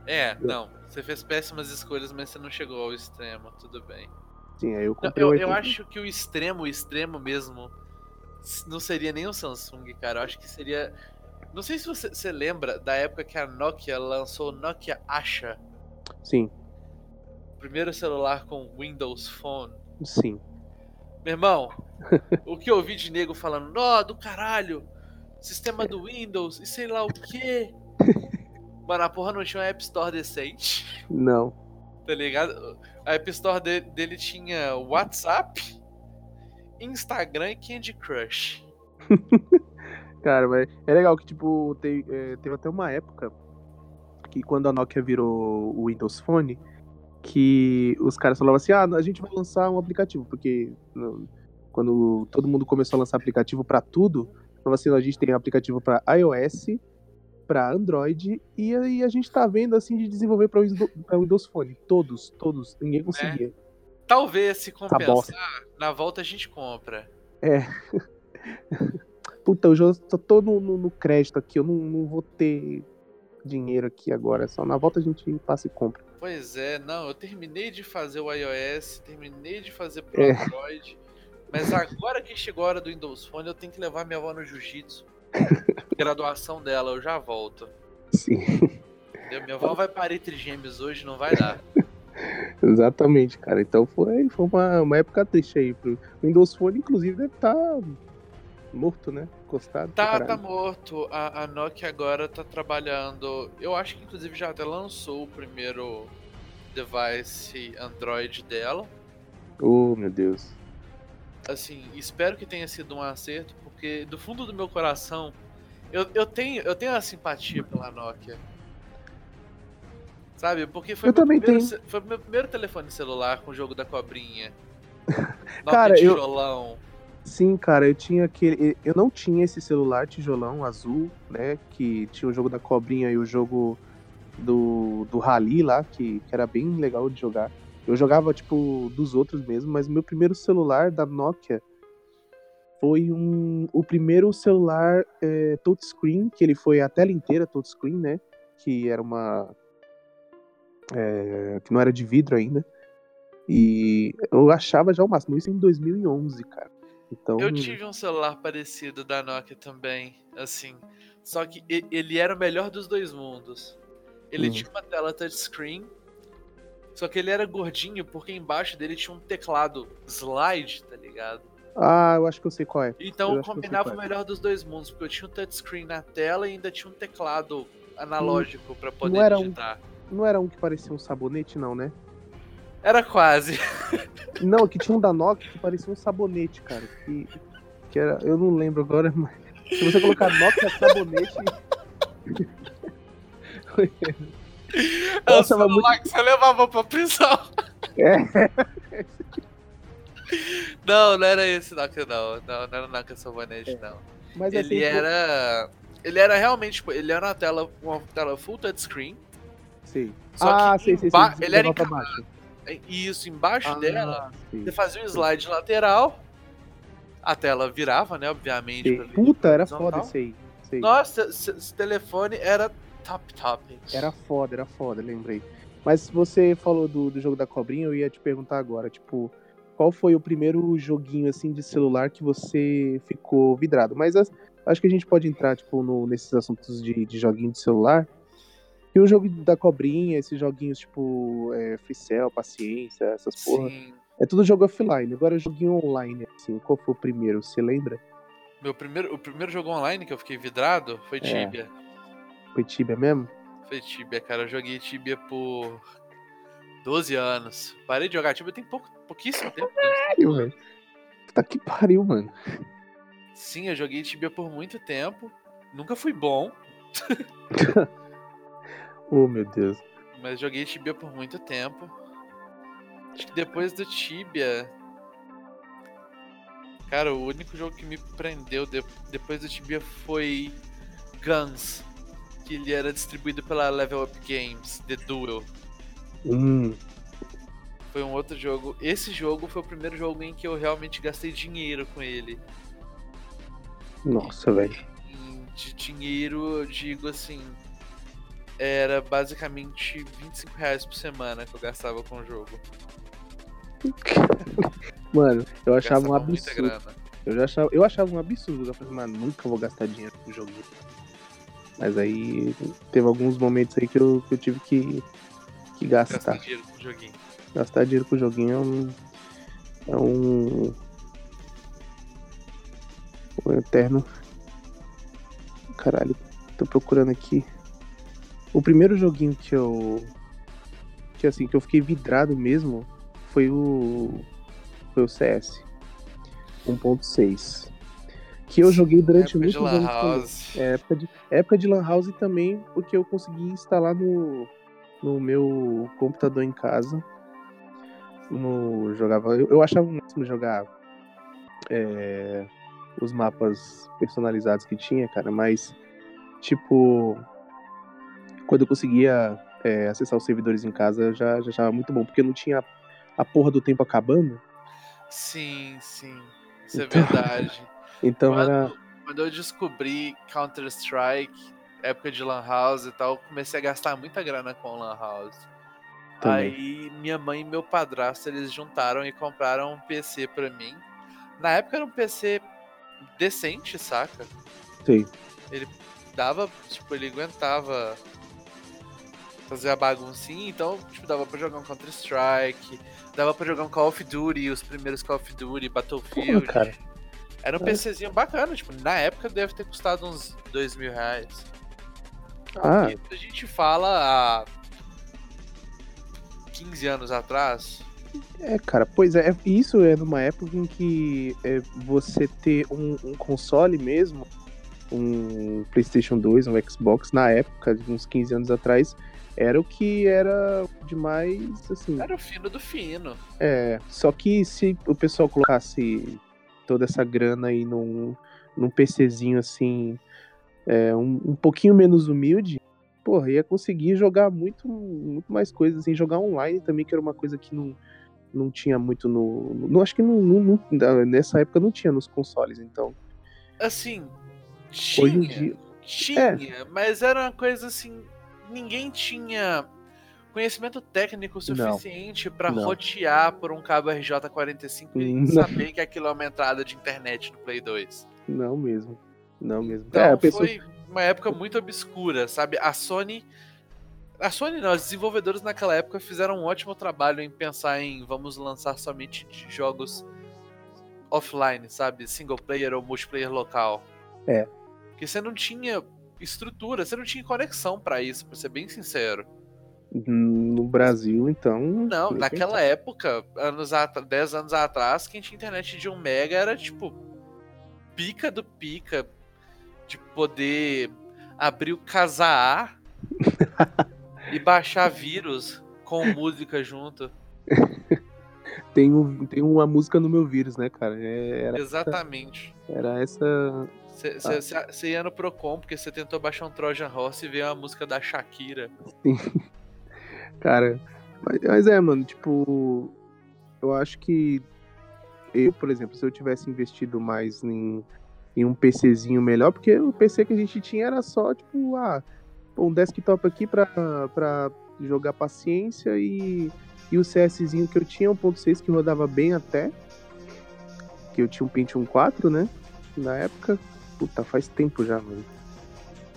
Speaker 7: É, não, você fez péssimas escolhas, mas você não chegou ao extremo, tudo bem.
Speaker 6: Sim, aí eu
Speaker 7: Não,
Speaker 6: comprei
Speaker 7: eu,
Speaker 6: o
Speaker 7: eu
Speaker 6: iPhone.
Speaker 7: acho que o extremo, o extremo mesmo, não seria nem o Samsung, cara. Eu acho que seria. Não sei se você, você lembra da época que a Nokia lançou o Nokia Asha,
Speaker 6: Sim,
Speaker 7: primeiro celular com Windows Phone.
Speaker 6: sim.
Speaker 7: Meu irmão, o que eu ouvi de nego falando, nó, do caralho, sistema do Windows e sei lá o quê. Mano, a porra não tinha uma App Store decente.
Speaker 6: Não.
Speaker 7: Tá ligado? A App Store de- dele tinha WhatsApp, Instagram e Candy Crush. [laughs]
Speaker 6: Cara, mas é legal que, tipo, te- é, teve até uma época que quando a Nokia virou o Windows Phone, que os caras falavam assim, ah, a gente vai lançar um aplicativo, porque quando todo mundo começou a lançar aplicativo pra tudo, falava assim, a gente tem aplicativo pra iOS, pra Android, e aí a gente tá vendo, assim, de desenvolver pra Windows, pra Windows Phone. Todos, todos, ninguém conseguia.
Speaker 7: Talvez se
Speaker 6: bosta.
Speaker 7: compensar, na volta a gente compra. [laughs]
Speaker 6: Puta, eu já tô no, no- no crédito aqui, eu não, não vou ter dinheiro aqui agora, só na volta a gente passa e compra.
Speaker 7: Pois é, não, eu terminei de fazer o iOS, terminei de fazer pro
Speaker 6: É.
Speaker 7: Android, mas agora que chegou a hora do Windows Phone, eu tenho que levar minha avó no jiu-jitsu. Graduação dela, eu já volto.
Speaker 6: Sim,
Speaker 7: Entendeu? Minha avó vai parir trigêmeos hoje, não vai dar. [laughs]
Speaker 6: exatamente, cara. Então foi, foi uma, uma época triste aí. Pro Windows Phone, inclusive, deve estar morto, né? Encostado.
Speaker 7: Tá, tá morto. A, a Nokia agora tá trabalhando. Eu acho que inclusive já até lançou o primeiro device Android dela.
Speaker 6: Oh, meu Deus.
Speaker 7: Assim, espero que tenha sido um acerto, porque do fundo do meu coração, eu, eu, tenho, eu tenho uma simpatia pela Nokia. Sabe? Porque foi,
Speaker 6: Eu
Speaker 7: meu
Speaker 6: também
Speaker 7: primeiro,
Speaker 6: tenho.
Speaker 7: foi meu primeiro telefone celular com o jogo da cobrinha. [laughs] Nokia
Speaker 6: Cara, eu-
Speaker 7: tijolão.
Speaker 6: Sim, cara, eu tinha aquele. Eu não tinha esse celular tijolão azul, né? Que tinha o jogo da cobrinha e o jogo do, do Rally lá, que, que era bem legal de jogar. Eu jogava, tipo, dos outros mesmo, mas meu primeiro celular da Nokia foi um, o primeiro celular é, touchscreen, que ele foi a tela inteira touchscreen, né? Que era uma. é, que não era de vidro ainda. E eu achava já o máximo, isso em 2011, cara. Então,
Speaker 7: Eu tive um celular parecido da Nokia também, assim. Só que ele era o melhor dos dois mundos. Ele
Speaker 6: Hum.
Speaker 7: tinha uma tela touchscreen, só que ele era gordinho porque embaixo dele tinha um teclado slide, tá ligado?
Speaker 6: ah, eu acho que eu sei qual é.
Speaker 7: Então
Speaker 6: Eu
Speaker 7: combinava o
Speaker 6: é.
Speaker 7: melhor dos dois mundos, porque eu tinha um touchscreen na tela e ainda tinha um teclado analógico pra poder
Speaker 6: Não era um-
Speaker 7: digitar.
Speaker 6: Não era um que parecia um sabonete, não, né?
Speaker 7: Era quase.
Speaker 6: Não, que tinha um da Nokia que parecia um sabonete, cara. Que, que era. Eu não lembro agora, mas. Se você colocar Nokia sabonete.
Speaker 7: É o
Speaker 6: Nossa,
Speaker 7: celular que você levava pra prisão.
Speaker 6: É.
Speaker 7: Não, não era esse Nokia, não. Não, não era o Nokia Sabonete, não.
Speaker 6: Mas
Speaker 7: Ele
Speaker 6: assim,
Speaker 7: era. Ele era realmente, tipo, ele era uma tela, uma tela full touchscreen.
Speaker 6: Sei.
Speaker 7: Só
Speaker 6: ah,
Speaker 7: que
Speaker 6: sei, sei,
Speaker 7: emba-
Speaker 6: sei.
Speaker 7: ele era
Speaker 6: pra
Speaker 7: enca-
Speaker 6: baixo.
Speaker 7: E isso, embaixo
Speaker 6: Ah,
Speaker 7: dela,
Speaker 6: sei.
Speaker 7: você fazia um slide lateral. A tela virava, né? Obviamente. ver
Speaker 6: Puta, era foda esse aí. Sei.
Speaker 7: Nossa, esse, esse telefone era top top.
Speaker 6: Era foda, era foda, lembrei. Mas você falou do, do jogo da cobrinha, eu ia te perguntar agora, tipo, qual foi o primeiro joguinho assim de celular que você ficou vidrado? Mas as- acho que a gente pode entrar, tipo, no- nesses assuntos de, de joguinho de celular. E o jogo da cobrinha, esses joguinhos tipo é, Free Cell, Paciência, essas porra.
Speaker 7: Sim.
Speaker 6: É tudo jogo offline. Agora joguinho online, assim, qual foi o primeiro? Você lembra?
Speaker 7: Meu primeiro, o primeiro jogo online que eu fiquei vidrado foi
Speaker 6: É.
Speaker 7: Tibia.
Speaker 6: Foi Tibia mesmo?
Speaker 7: Foi Tibia, cara. Eu joguei Tibia por 12 anos. Parei de jogar Tibia tem pouco, pouquíssimo tempo.
Speaker 6: Pariu, velho. Puta que pariu, mano.
Speaker 7: Sim, eu joguei Tibia por muito tempo. Nunca fui bom, [laughs]
Speaker 6: Oh, meu Deus.
Speaker 7: mas joguei Tibia por muito tempo. Acho que depois do Tibia. Cara, o único jogo que me prendeu de- depois do Tibia foi Guns. Que ele era distribuído pela Level Up Games, The Duel.
Speaker 6: Hum,
Speaker 7: Foi um outro jogo. Esse jogo foi o primeiro jogo em que eu realmente gastei dinheiro com ele.
Speaker 6: nossa, velho.
Speaker 7: De dinheiro, eu digo assim. Era basicamente 25 reais por semana que eu gastava com o jogo. [laughs]
Speaker 6: Mano, eu achava um absurdo. Eu, já achava, eu achava um absurdo. Eu falei, mano, nunca vou gastar dinheiro com joguinho. Mas aí teve alguns momentos aí que eu, que eu tive que, que
Speaker 7: Gastei
Speaker 6: gastar.
Speaker 7: dinheiro com o joguinho.
Speaker 6: Gastar dinheiro com o joguinho é um. É um. Um eterno. Caralho, tô procurando aqui. O primeiro joguinho que eu. Que assim, que eu fiquei vidrado mesmo foi o. Foi o CS 1.6. Que eu joguei durante
Speaker 7: Época
Speaker 6: muitos anos.
Speaker 7: House.
Speaker 6: É, época de, época de Lan House também, porque eu consegui instalar no, no meu computador em casa. No, jogava, eu, eu achava o máximo jogar é, os mapas personalizados que tinha, cara, mas tipo, quando eu conseguia é, acessar os servidores em casa, eu já, já achava muito bom, porque não tinha a porra do tempo acabando.
Speaker 7: Sim, sim. Isso
Speaker 6: Então,
Speaker 7: é verdade. [laughs]
Speaker 6: Então
Speaker 7: quando,
Speaker 6: era.
Speaker 7: quando eu descobri Counter-Strike, época de Lan House e tal, eu comecei a gastar muita grana com Lan House.
Speaker 6: Também.
Speaker 7: Aí minha mãe e meu padrasto eles juntaram e compraram um PC pra mim. Na época era um PC decente, saca?
Speaker 6: Sei.
Speaker 7: Dava, tipo, ele aguentava fazer a baguncinha, então, tipo, dava pra jogar um Counter-Strike, dava pra jogar um Call of Duty, os primeiros Call of Duty, Battlefield.
Speaker 6: Porra, cara.
Speaker 7: Era um
Speaker 6: É.
Speaker 7: PCzinho bacana, tipo, na época deve ter custado uns dois mil reais.
Speaker 6: Ah,
Speaker 7: a gente fala há 15 anos atrás.
Speaker 6: É, cara, pois é, isso é numa época em que é, você ter um, um console mesmo, um PlayStation 2, um Xbox, na época, de uns 15 anos atrás, era o que era demais, assim.
Speaker 7: Era o fino do fino.
Speaker 6: É, só que se o pessoal colocasse toda essa grana aí num, num PCzinho assim, é, um, um pouquinho menos humilde, porra, ia conseguir jogar muito, muito mais coisas, assim, jogar online também, que era uma coisa que não, não tinha muito no. no acho que não, não- não- nessa época não tinha nos consoles, então.
Speaker 7: Assim, tinha.
Speaker 6: Hoje em dia.
Speaker 7: Tinha, mas era uma coisa assim. Ninguém tinha conhecimento técnico suficiente pra
Speaker 6: Não.
Speaker 7: rotear por um cabo RJ45 e saber que aquilo é uma entrada de internet no Play 2.
Speaker 6: Não mesmo. Não mesmo.
Speaker 7: Então
Speaker 6: é, pessoa.
Speaker 7: foi uma época muito obscura, sabe? A Sony. A Sony não, os desenvolvedores naquela época fizeram um ótimo trabalho em pensar em vamos lançar somente jogos offline, sabe? Single player ou multiplayer local.
Speaker 6: É.
Speaker 7: Porque você não tinha estrutura, você não tinha conexão pra isso, pra ser bem sincero.
Speaker 6: No Brasil, então.
Speaker 7: Não, naquela época, anos atra- 10 anos atrás, quem tinha internet de 1 mega era tipo pica do pica de poder abrir o Casar [laughs] e baixar vírus com música junto. [laughs]
Speaker 6: Tem, um, tem uma música no meu vírus, né, cara? É, Era,
Speaker 7: Exatamente.
Speaker 6: era essa.
Speaker 7: Você ia no Procon porque você tentou baixar um Trojan Horse e veio a música da Shakira. [laughs]
Speaker 6: Cara. Mas, mas é, mano, tipo. Eu acho que. Eu, por exemplo, se eu tivesse investido mais em, em um PCzinho melhor, porque o PC que a gente tinha era só, tipo, ah, um desktop aqui pra, pra jogar paciência e, e o CSzinho que eu tinha, 1.6, que rodava bem até. Que eu tinha um Pentium 4, né? Na época. Puta, faz tempo já, mano.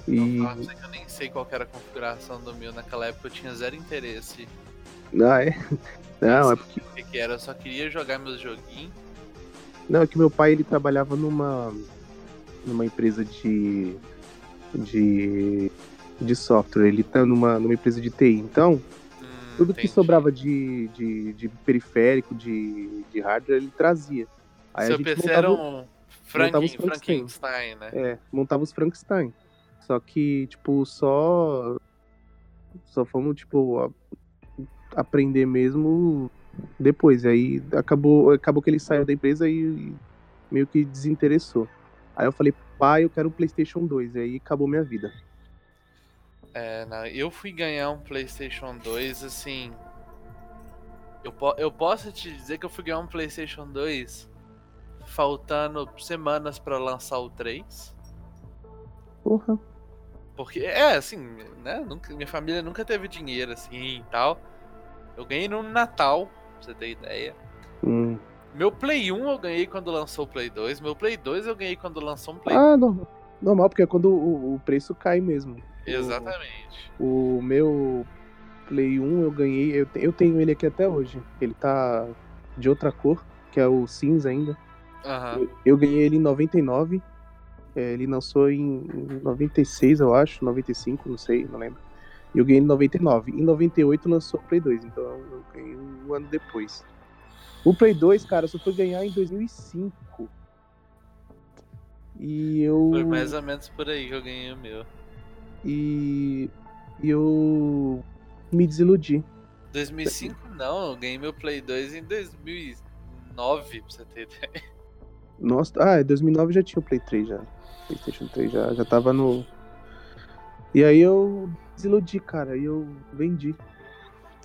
Speaker 6: E.
Speaker 7: Nossa, eu nem sei qual que era a configuração do meu naquela época, eu tinha zero interesse.
Speaker 6: Ah, é? Não, é porque.
Speaker 7: O que, que era? Eu só queria jogar meus joguinhos.
Speaker 6: Não, é que meu pai ele trabalhava numa numa empresa de de de software, ele tá numa, numa empresa de TI. Então,
Speaker 7: Hum,
Speaker 6: tudo que
Speaker 7: entendi.
Speaker 6: sobrava de, de, de periférico, de, de hardware, ele trazia. Aí
Speaker 7: Seu PC era um Franken,
Speaker 6: os Frankenstein.
Speaker 7: Frankenstein, né?
Speaker 6: é, montava os Frankenstein. Só que, tipo, só só fomos, tipo, a- aprender mesmo depois. Aí acabou, acabou que ele saiu da empresa e meio que desinteressou. Aí eu falei, pai, eu quero um PlayStation 2. E aí acabou minha vida.
Speaker 7: É, não, eu fui ganhar um PlayStation 2 assim. Eu, po- eu posso te dizer que eu fui ganhar um PlayStation 2 faltando semanas pra lançar o 3.
Speaker 6: Porra.
Speaker 7: Porque, é, assim, né? Nunca, minha família nunca teve dinheiro assim e tal. Eu ganhei no Natal, pra você ter ideia.
Speaker 6: Hum.
Speaker 7: Meu Play 1 eu ganhei quando lançou o Play 2. Meu Play 2 eu ganhei quando lançou um Play
Speaker 6: Ah, normal. Normal, porque é quando o, o preço cai mesmo.
Speaker 7: Exatamente.
Speaker 6: O meu Play 1 eu ganhei, eu, eu tenho ele aqui até hoje. Ele tá de outra cor, que é o cinza ainda.
Speaker 7: Aham.
Speaker 6: Eu, eu ganhei ele em 99. é, ele lançou em 96, eu acho, 95, não sei, não lembro. E eu ganhei em 99. Em 98 lançou o Play 2, então eu ganhei um ano depois. O Play 2, cara, só foi ganhar em 2005. E eu.
Speaker 7: Foi mais ou menos por aí que eu ganhei o meu.
Speaker 6: E. E eu. Me desiludi.
Speaker 7: 2005 não, eu ganhei meu Play 2 em 2009, pra você ter ideia.
Speaker 6: Nossa, ah, em 2009 já tinha o Play 3 já. PlayStation 3 já, já tava no. E aí eu desiludi, cara, e eu vendi.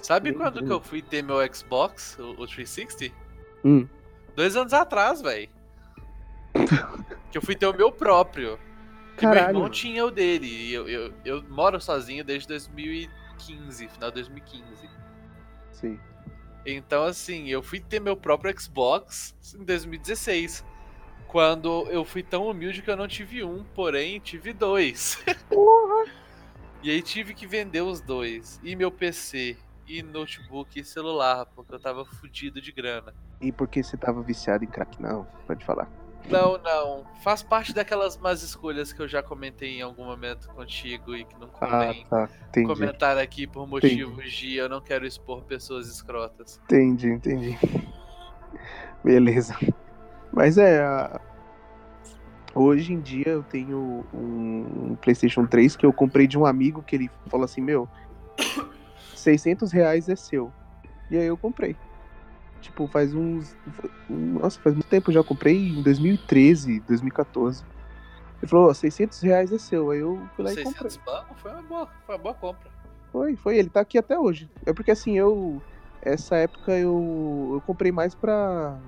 Speaker 7: Sabe
Speaker 6: Bem
Speaker 7: quando que eu fui ter meu Xbox, o, o 360?
Speaker 6: Hum.
Speaker 7: Dois anos atrás, velho. [laughs] que eu fui ter o meu próprio. Que meu
Speaker 6: Caralho.
Speaker 7: irmão tinha o dele. E eu, eu, eu moro sozinho desde 2015, final de 2015.
Speaker 6: Sim.
Speaker 7: Então, assim, eu fui ter meu próprio Xbox em 2016. Quando eu fui tão humilde que eu não tive um, porém tive dois. [laughs] e aí tive que vender os dois. E meu PC, e notebook e celular, porque eu tava fudido de grana.
Speaker 6: E porque você tava viciado em crack? Não, pode falar.
Speaker 7: Não, não. Faz parte daquelas más escolhas que eu já comentei em algum momento contigo e que não
Speaker 6: Ah,
Speaker 7: convém
Speaker 6: tá. Entendi.
Speaker 7: comentar aqui por motivos de eu não quero expor pessoas escrotas.
Speaker 6: Entendi, entendi. [laughs] Beleza. Mas é. Hoje em dia eu tenho um PlayStation 3 que eu comprei de um amigo que ele falou assim: Meu, 600 reais é seu. E aí eu comprei. Tipo, faz uns. Nossa, faz muito tempo eu já comprei em 2013, 2014. Ele falou: "Ó, 600 reais é seu. Aí eu fui lá e comprei.
Speaker 7: 600 foi uma boa, foi uma boa compra.
Speaker 6: Foi, foi. Ele tá aqui até hoje. É porque assim, eu. Essa época eu, eu comprei mais pra,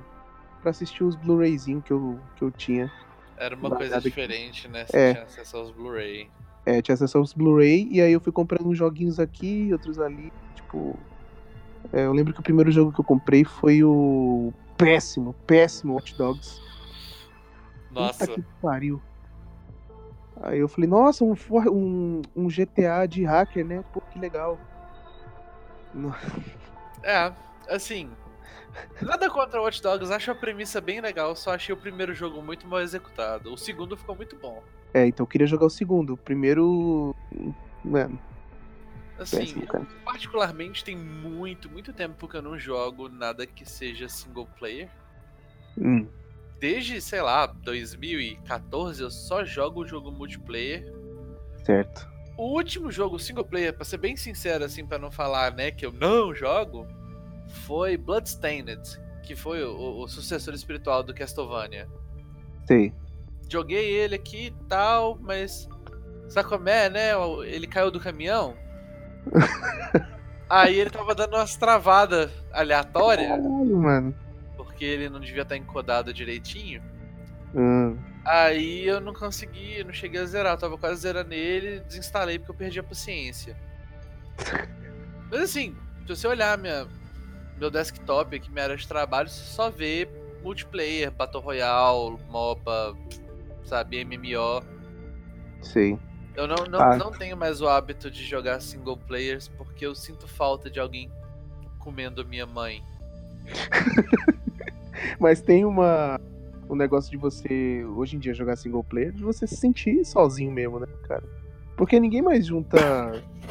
Speaker 6: pra assistir os Blu-rayzinhos que eu, que eu tinha.
Speaker 7: Era uma coisa diferente, né? Você
Speaker 6: É.
Speaker 7: tinha acesso aos Blu-ray.
Speaker 6: É, tinha acesso aos Blu-ray e aí eu fui comprando uns joguinhos aqui, outros ali. Tipo, é, eu lembro que o primeiro jogo que eu comprei foi o péssimo, péssimo Watch Dogs.
Speaker 7: Nossa.
Speaker 6: Puta que pariu. Aí eu falei, nossa, um, um, um GTA de hacker, né? Pô, que legal.
Speaker 7: É, assim. Nada contra Watch Dogs, acho a premissa bem legal, só achei o primeiro jogo muito mal executado. O segundo ficou muito bom.
Speaker 6: É, então eu queria jogar o segundo. O primeiro. Mano,
Speaker 7: Assim,
Speaker 6: péssimo,
Speaker 7: particularmente tem muito, muito tempo que eu não jogo nada que seja single player.
Speaker 6: Hum,
Speaker 7: Desde, sei lá, 2014 eu só jogo o jogo multiplayer.
Speaker 6: certo.
Speaker 7: O último jogo single player, pra ser bem sincero, assim, pra não falar, né, que eu não jogo, foi Bloodstained, que foi o, o sucessor espiritual do Castlevania.
Speaker 6: Sei.
Speaker 7: Joguei ele aqui e tal, mas. Sabe como é, né? Ele caiu do caminhão. [laughs] Aí ele tava dando umas travadas aleatórias,
Speaker 6: Caralho, mano.
Speaker 7: porque ele não devia estar encodado direitinho.
Speaker 6: Hum,
Speaker 7: Aí eu não consegui, eu não cheguei a zerar, eu tava quase zerando ele, desinstalei porque eu perdi a paciência. [laughs] Mas assim, se você olhar minha, meu desktop aqui, minha área de trabalho, você só vê multiplayer, Battle Royale, MOBA, sabe, MMO.
Speaker 6: sei.
Speaker 7: Eu não, não,
Speaker 6: Ah.
Speaker 7: não tenho mais o hábito de jogar single players porque eu sinto falta de alguém comendo minha mãe. [laughs]
Speaker 6: Mas tem uma. Um negócio de você, hoje em dia, jogar single player, de você se sentir sozinho mesmo, né, cara? Porque ninguém mais junta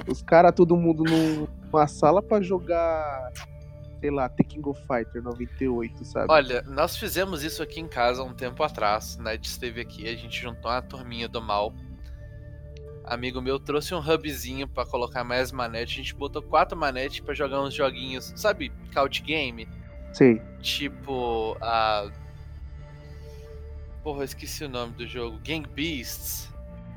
Speaker 6: os caras, todo mundo num- numa sala pra jogar, sei lá, The King of Fighter 98, sabe?
Speaker 7: Olha, nós fizemos isso aqui em casa um tempo atrás. Ned esteve aqui, a gente juntou uma turminha do mal. Amigo meu trouxe um hubzinho pra colocar mais manete. A gente botou quatro manetes pra jogar uns joguinhos, sabe, couch game?
Speaker 6: Sei.
Speaker 7: Tipo a. Porra, eu esqueci o nome do jogo. Gang Beasts.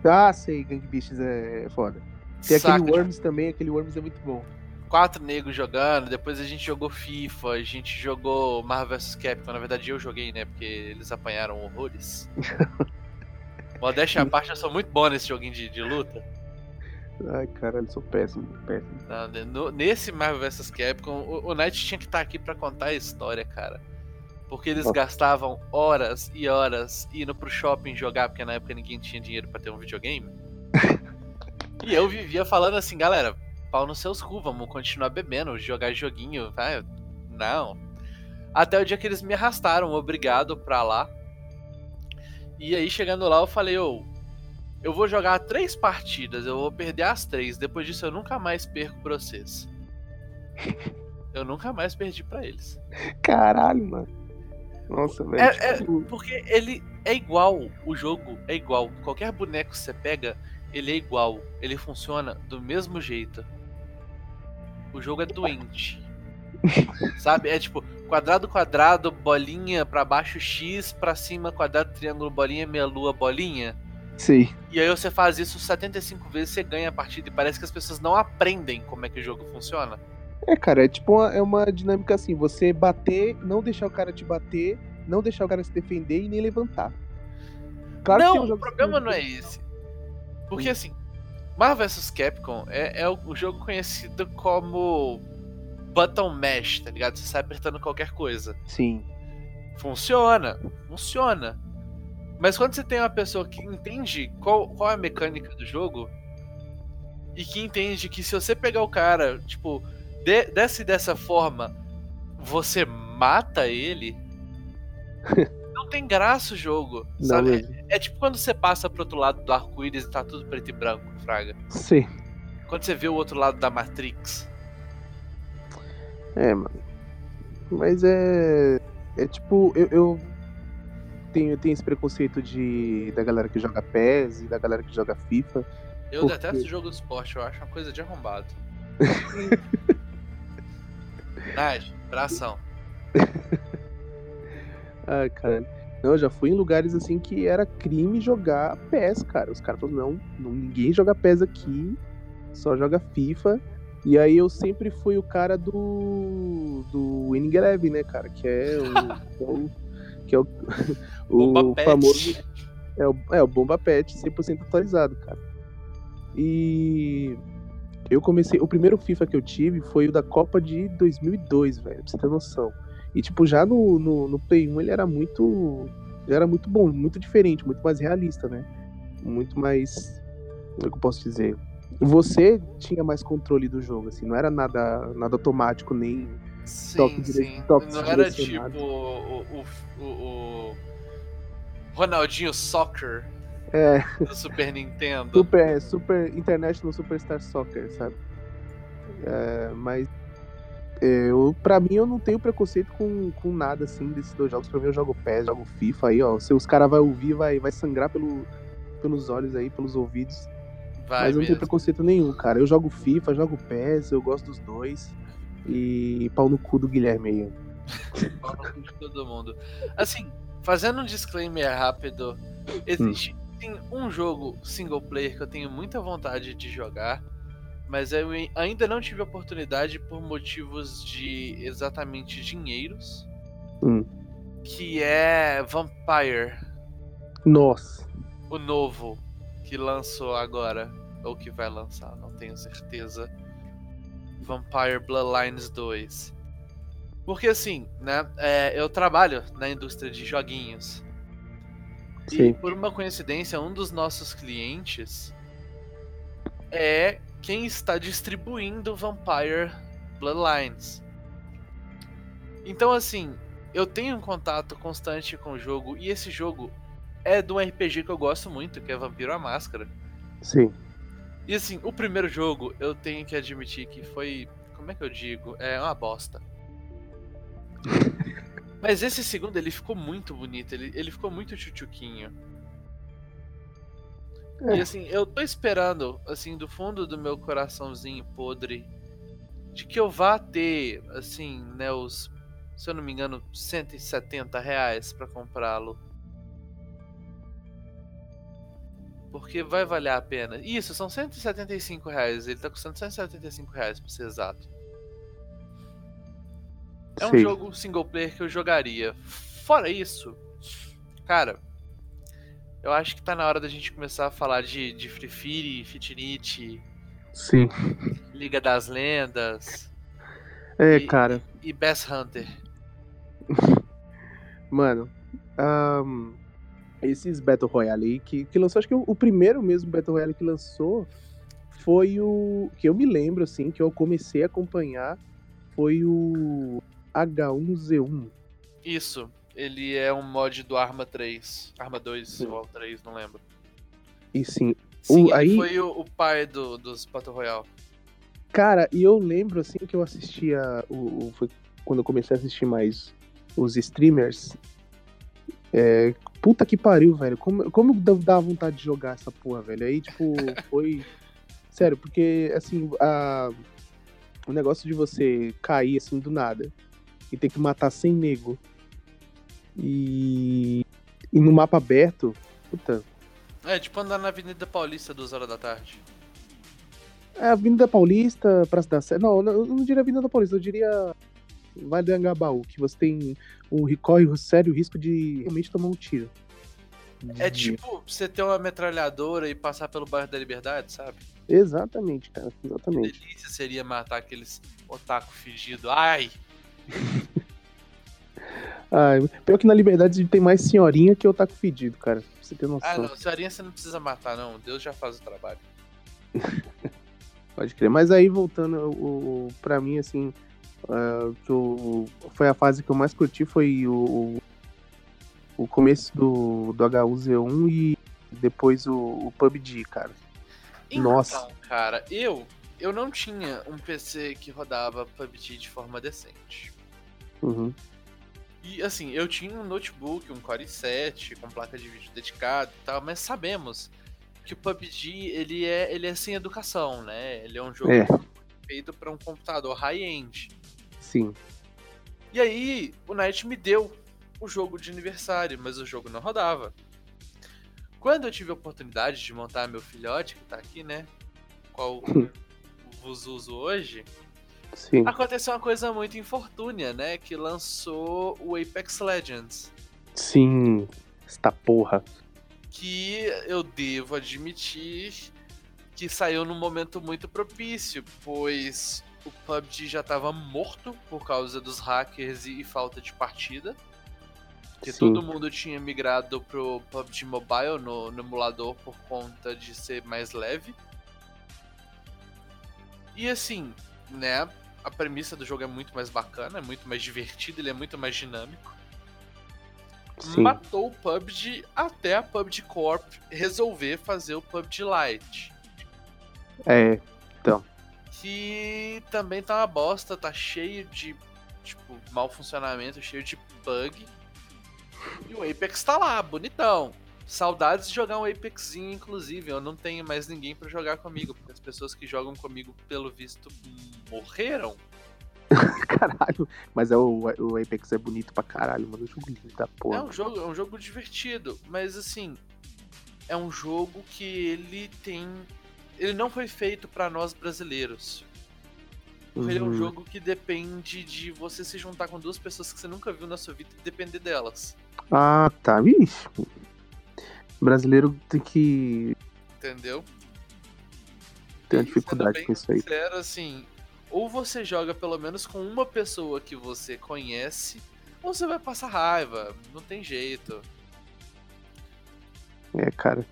Speaker 6: Ah, sei, Gang Beasts é foda. Tem
Speaker 7: Saca,
Speaker 6: aquele
Speaker 7: tipo,
Speaker 6: Worms também, aquele Worms é muito bom.
Speaker 7: Quatro negros jogando, depois a gente jogou FIFA, a gente jogou Marvel vs Capcom, na verdade eu joguei, né, porque eles apanharam horrores. [laughs] Modéstia à parte, eu sou muito bom nesse joguinho de, de luta.
Speaker 6: Ai, caralho, sou péssimo, péssimo.
Speaker 7: Não, né, no- nesse Marvel vs Capcom, o, o Knight tinha que estar aqui pra contar a história, cara. Porque eles
Speaker 6: Ó.
Speaker 7: gastavam horas e horas indo pro shopping jogar, porque na época ninguém tinha dinheiro pra ter um videogame. [laughs] e eu vivia falando assim, galera, pau nos seus cu, vamos continuar bebendo, jogar joguinho, vai. Não. Até o dia que eles me arrastaram, obrigado, pra lá. E aí, chegando lá, eu falei, ô, eu vou jogar três partidas, eu vou perder as três. Depois disso, eu nunca mais perco pra vocês. [laughs] Eu nunca mais perdi pra eles.
Speaker 6: Caralho, mano. Nossa, velho.
Speaker 7: É- é-
Speaker 6: tipo,
Speaker 7: Porque ele é igual, o jogo é igual. Qualquer boneco que você pega, ele é igual. Ele funciona do mesmo jeito. O jogo é doente. [laughs] Sabe? É tipo, quadrado, quadrado, bolinha pra baixo, X, pra cima, quadrado, triângulo, bolinha, meia lua, bolinha.
Speaker 6: Sei.
Speaker 7: E aí você faz isso 75 vezes, você ganha a partida e parece que as pessoas não aprendem como é que o jogo funciona.
Speaker 6: É, cara, é tipo uma, é uma dinâmica assim, você bater, não deixar o cara te bater, não deixar o cara se defender e nem levantar. Claro que
Speaker 7: não,
Speaker 6: um
Speaker 7: o problema
Speaker 6: que-
Speaker 7: não é esse. Porque assim, Marvel vs Capcom é, é o, jogo conhecido como button mash, tá ligado? Você sai apertando qualquer coisa.
Speaker 6: Sim.
Speaker 7: Funciona, funciona. Mas quando você tem uma pessoa que entende qual, qual é a mecânica do jogo e que entende que se você pegar o cara, tipo, de, dessa e dessa forma, você mata ele, [laughs] não tem graça o jogo,
Speaker 6: Não
Speaker 7: sabe?
Speaker 6: mesmo.
Speaker 7: É tipo quando você passa pro outro lado do arco-íris e tá tudo preto e branco, Fraga.
Speaker 6: Sim.
Speaker 7: Quando você vê o outro lado da Matrix.
Speaker 6: É, mano. Mas é. É tipo, eu, eu tenho, tenho esse preconceito de da galera que joga PES e da galera que joga FIFA.
Speaker 7: Eu
Speaker 6: Por
Speaker 7: detesto jogo de esporte, eu acho uma coisa de arrombado. [laughs] Nath, bração. [laughs]
Speaker 6: Ai, caralho. Não, eu já fui em lugares assim que era crime jogar PES, cara. Os caras falaram, não, ninguém joga PES aqui, só joga FIFA. E aí eu sempre fui o cara do. do Winning Eleven, né, cara? Que é o. que [laughs] é o, que é o, [laughs] o
Speaker 7: Pet.
Speaker 6: famoso. É o, é o Bomba Pet 100% atualizado, cara. E. Eu comecei. O primeiro FIFA que eu tive foi o da Copa de 2002, velho, pra você ter noção. E, tipo, já no, no, no Play 1 ele era muito. Ele era muito bom, muito diferente, muito mais realista, né? Muito mais. Como é que eu posso dizer? Você tinha mais controle do jogo, assim, não era nada, nada automático, nem
Speaker 7: Sim,
Speaker 6: Toque dire-
Speaker 7: sim.
Speaker 6: toques
Speaker 7: Não era tipo o, o, o, o Ronaldinho Soccer
Speaker 6: É,
Speaker 7: do Super Nintendo.
Speaker 6: Super, Super International Superstar Soccer, sabe? É, mas eu, pra mim eu não tenho preconceito com, com nada assim desses dois jogos. Pra mim eu jogo PES, jogo FIFA aí, ó. Se os caras vão ouvir, vai, vai sangrar pelo, pelos olhos aí, pelos ouvidos.
Speaker 7: Vai
Speaker 6: mas eu não tenho preconceito nenhum, cara. Eu jogo FIFA, jogo PES, eu gosto dos dois. E pau no cu do Guilherme aí. [laughs]
Speaker 7: Pau no cu de todo mundo. Assim, fazendo um disclaimer rápido, existe tem um jogo single player que eu tenho muita vontade de jogar, mas eu ainda não tive oportunidade por motivos de exatamente dinheiros,
Speaker 6: Hum.
Speaker 7: que é Vampire,
Speaker 6: Nossa.
Speaker 7: o novo que lançou agora ou que vai lançar, não tenho certeza. Vampire Bloodlines 2. Porque assim, né? é, eu trabalho na indústria de joguinhos. E
Speaker 6: Sim.
Speaker 7: por uma coincidência, um dos nossos clientes é quem está distribuindo Vampire Bloodlines. Então, assim, eu tenho um contato constante com o jogo e esse jogo é de um RPG que eu gosto muito, que é Vampiro a Máscara.
Speaker 6: Sim.
Speaker 7: E assim, o primeiro jogo, eu tenho que admitir que foi. Como é que eu digo? É uma bosta. [laughs] Mas esse segundo, ele ficou muito bonito, ele, ele ficou muito E
Speaker 6: É.
Speaker 7: assim, eu tô esperando, assim, do fundo do meu coraçãozinho podre, de que eu vá ter, assim, né, os, se eu não me engano, 170 reais pra comprá-lo. Porque vai valer a pena. Isso, são 175 reais. Ele tá custando 175 reais, pra ser exato. É um
Speaker 6: Sei.
Speaker 7: jogo single player que eu jogaria. Fora isso, cara, eu acho que tá na hora da gente começar a falar de, de Free Fire, Fitinite,
Speaker 6: Sim.
Speaker 7: Liga das Lendas
Speaker 6: É,
Speaker 7: E-
Speaker 6: cara.
Speaker 7: e Bass Hunter. [laughs]
Speaker 6: Mano, ahn, esses Battle Royale aí que, que lançou, acho que o, o primeiro mesmo Battle Royale que lançou foi o. Que eu me lembro, assim, que eu comecei a acompanhar foi o H1Z1.
Speaker 7: Isso, ele é um mod do Arma 3. Arma 2
Speaker 6: Sim.
Speaker 7: ou 3, não lembro.
Speaker 6: E sim,
Speaker 7: Sim,
Speaker 6: O- aí-
Speaker 7: foi o, o pai do, dos Battle Royale.
Speaker 6: Cara, e eu lembro assim que eu assistia. O, o- foi quando eu comecei a assistir mais os streamers. É, puta que pariu, velho. Como, como dá dá vontade de jogar essa porra, velho? Aí, tipo, [laughs] foi. Sério, porque assim, a, o negócio de você cair assim do nada e ter que matar sem nego. E. E no mapa aberto, puta,
Speaker 7: É, tipo andar na Avenida Paulista duas horas da tarde.
Speaker 6: É Avenida Paulista, Praça da Sé. Não, não, eu não diria Avenida Paulista, eu diria Vale do Angabaú, que você tem um corre o sério risco de realmente tomar um tiro.
Speaker 7: É tipo você ter uma metralhadora e passar pelo bairro da Liberdade, sabe?
Speaker 6: Exatamente, cara.
Speaker 7: Que
Speaker 6: Exatamente.
Speaker 7: delícia seria matar aqueles otaku fedido. Ai! [laughs]
Speaker 6: Ah, pior que na Liberdade tem mais senhorinha que eu taco fedido, cara. Pra você ter
Speaker 7: Ah,
Speaker 6: noção.
Speaker 7: não, senhorinha você não precisa matar, não. Deus já faz o trabalho. [laughs]
Speaker 6: Pode crer. Mas aí, voltando, o, o- pra mim, assim, ah, que eu- foi a fase que eu mais curti foi o, o, começo do, do H1Z1 e depois o, o PUBG, cara. Nossa.
Speaker 7: Então, cara, eu eu não tinha um PC que rodava PUBG de forma decente.
Speaker 6: Uhum.
Speaker 7: E assim, eu tinha um notebook, um Core i7 com placa de vídeo dedicada e tal, mas sabemos que o PUBG ele é ele é sem educação, né? Ele é um jogo
Speaker 6: É.
Speaker 7: feito para um computador high-end.
Speaker 6: Sim.
Speaker 7: E aí, o Night me deu o jogo de aniversário, mas o jogo não rodava. Quando eu tive a oportunidade de montar meu filhote, que tá aqui, né? Qual [laughs] vos uso hoje,
Speaker 6: Sim.
Speaker 7: aconteceu uma coisa muito infortúnia, né? Que lançou o Apex Legends.
Speaker 6: Sim. Esta porra.
Speaker 7: Que eu devo admitir que saiu num momento muito propício, pois o PUBG já estava morto por causa dos hackers e falta de partida. Que
Speaker 6: Sim.
Speaker 7: todo mundo tinha migrado pro PUBG Mobile no, no emulador por conta de ser mais leve. E assim, né? A premissa do jogo é muito mais bacana, é muito mais divertido, ele é muito mais dinâmico.
Speaker 6: Sim.
Speaker 7: Matou o PUBG até a PUBG Corp resolver fazer o PUBG Lite.
Speaker 6: É,
Speaker 7: Que também tá uma bosta, tá cheio de tipo, mau funcionamento, cheio de bug. E o Apex tá lá, bonitão. Saudades de jogar um Apexinho, inclusive. Eu não tenho mais ninguém pra jogar comigo, porque as pessoas que jogam comigo, pelo visto, morreram. [laughs]
Speaker 6: caralho. Mas é o, o Apex é bonito pra caralho, mano. O jogo lindo da porra.
Speaker 7: É um jogo, é um jogo divertido, mas assim, é um jogo que ele tem, ele não foi feito pra nós brasileiros. Porque ele é um
Speaker 6: Uhum.
Speaker 7: jogo que depende de você se juntar com duas pessoas que você nunca viu na sua vida e depender delas.
Speaker 6: Ah, tá. Vixe. Brasileiro tem que
Speaker 7: Entendeu?
Speaker 6: ter uma dificuldade
Speaker 7: sendo
Speaker 6: com isso aí.
Speaker 7: Sincero, assim, ou você joga pelo menos com uma pessoa que você conhece, ou você vai passar raiva. Não tem jeito.
Speaker 6: É, cara.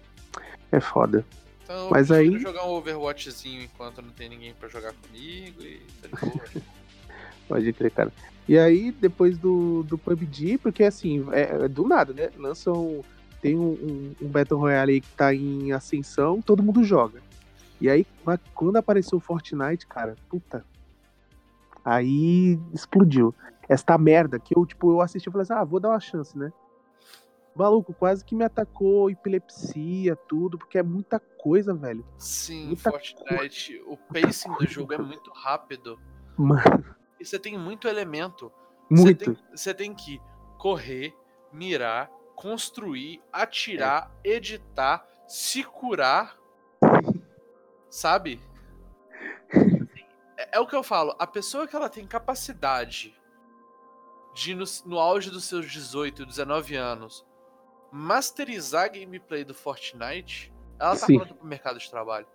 Speaker 6: É foda.
Speaker 7: Então, eu
Speaker 6: Mas aí-
Speaker 7: jogar um Overwatchzinho enquanto não tem ninguém pra jogar comigo e tá de. [laughs]
Speaker 6: Pode crer, cara. E aí, depois do, do PUBG, porque assim, é, é do nada, né? Lançam. Tem um, um, um Battle Royale aí que tá em ascensão, todo mundo joga. E aí, quando apareceu o Fortnite, cara, puta. Aí explodiu. Esta merda que eu, tipo, eu assisti e falei assim, ah, vou dar uma chance, né? Maluco, quase que me atacou epilepsia, tudo, porque é muita coisa, velho.
Speaker 7: Sim,
Speaker 6: Muita
Speaker 7: Fortnite, o pacing do jogo é muito rápido.
Speaker 6: Mano,
Speaker 7: E você tem muito elemento.
Speaker 6: muito.
Speaker 7: Você tem, você tem que correr, mirar, construir, atirar, editar, se curar. Sabe? É, é o que eu falo. A pessoa que ela tem capacidade de, no, no auge dos seus 18, 19 anos, masterizar a gameplay do Fortnite, ela tá
Speaker 6: Sim.
Speaker 7: pronta pro mercado de trabalho.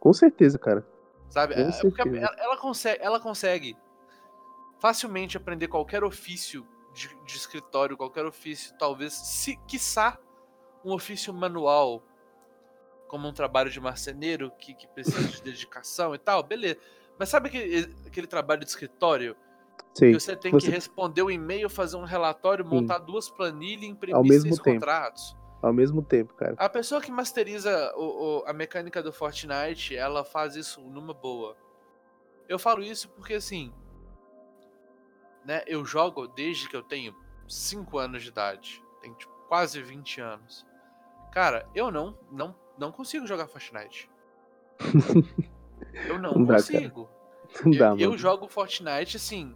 Speaker 6: Com certeza, cara.
Speaker 7: Sabe? É- é
Speaker 6: certeza.
Speaker 7: ela, ela consegue, ela consegue facilmente aprender qualquer ofício de, de escritório, qualquer ofício, talvez, se quiçá, um ofício manual, como um trabalho de marceneiro que, que precisa de [laughs] dedicação e tal, beleza. Mas sabe aquele, aquele trabalho de escritório
Speaker 6: Sei.
Speaker 7: que você tem
Speaker 6: Você-
Speaker 7: que responder um e-mail, fazer um relatório, montar duas planilhas e imprimir
Speaker 6: Ao mesmo
Speaker 7: seis
Speaker 6: tempo.
Speaker 7: contratos?
Speaker 6: Ao mesmo tempo, cara.
Speaker 7: A pessoa que masteriza o- o- a mecânica do Fortnite, ela faz isso numa boa. Eu falo isso porque assim, né, eu jogo desde que eu tenho 5 anos de idade, tenho tipo, quase 20 anos. Cara, eu não não não consigo jogar Fortnite. [laughs] Eu não
Speaker 6: Não dá,
Speaker 7: consigo.
Speaker 6: Dá,
Speaker 7: eu, eu
Speaker 6: mano.
Speaker 7: jogo Fortnite assim.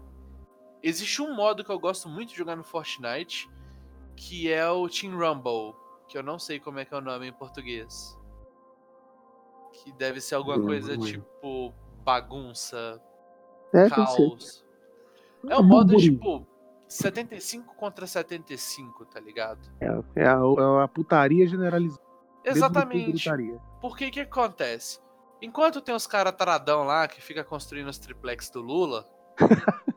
Speaker 7: Existe um modo que eu gosto muito de jogar no Fortnite, que é o Team Rumble, que eu não sei como é que é o nome em português. Que deve ser alguma coisa tipo bagunça,
Speaker 6: É, tem
Speaker 7: caos. É um modo tipo 75 contra 75, tá ligado?
Speaker 6: É, é a, é a putaria generalizada.
Speaker 7: Exatamente. Porque que acontece? Enquanto tem os caras taradão lá que fica construindo os triplex do Lula, [laughs]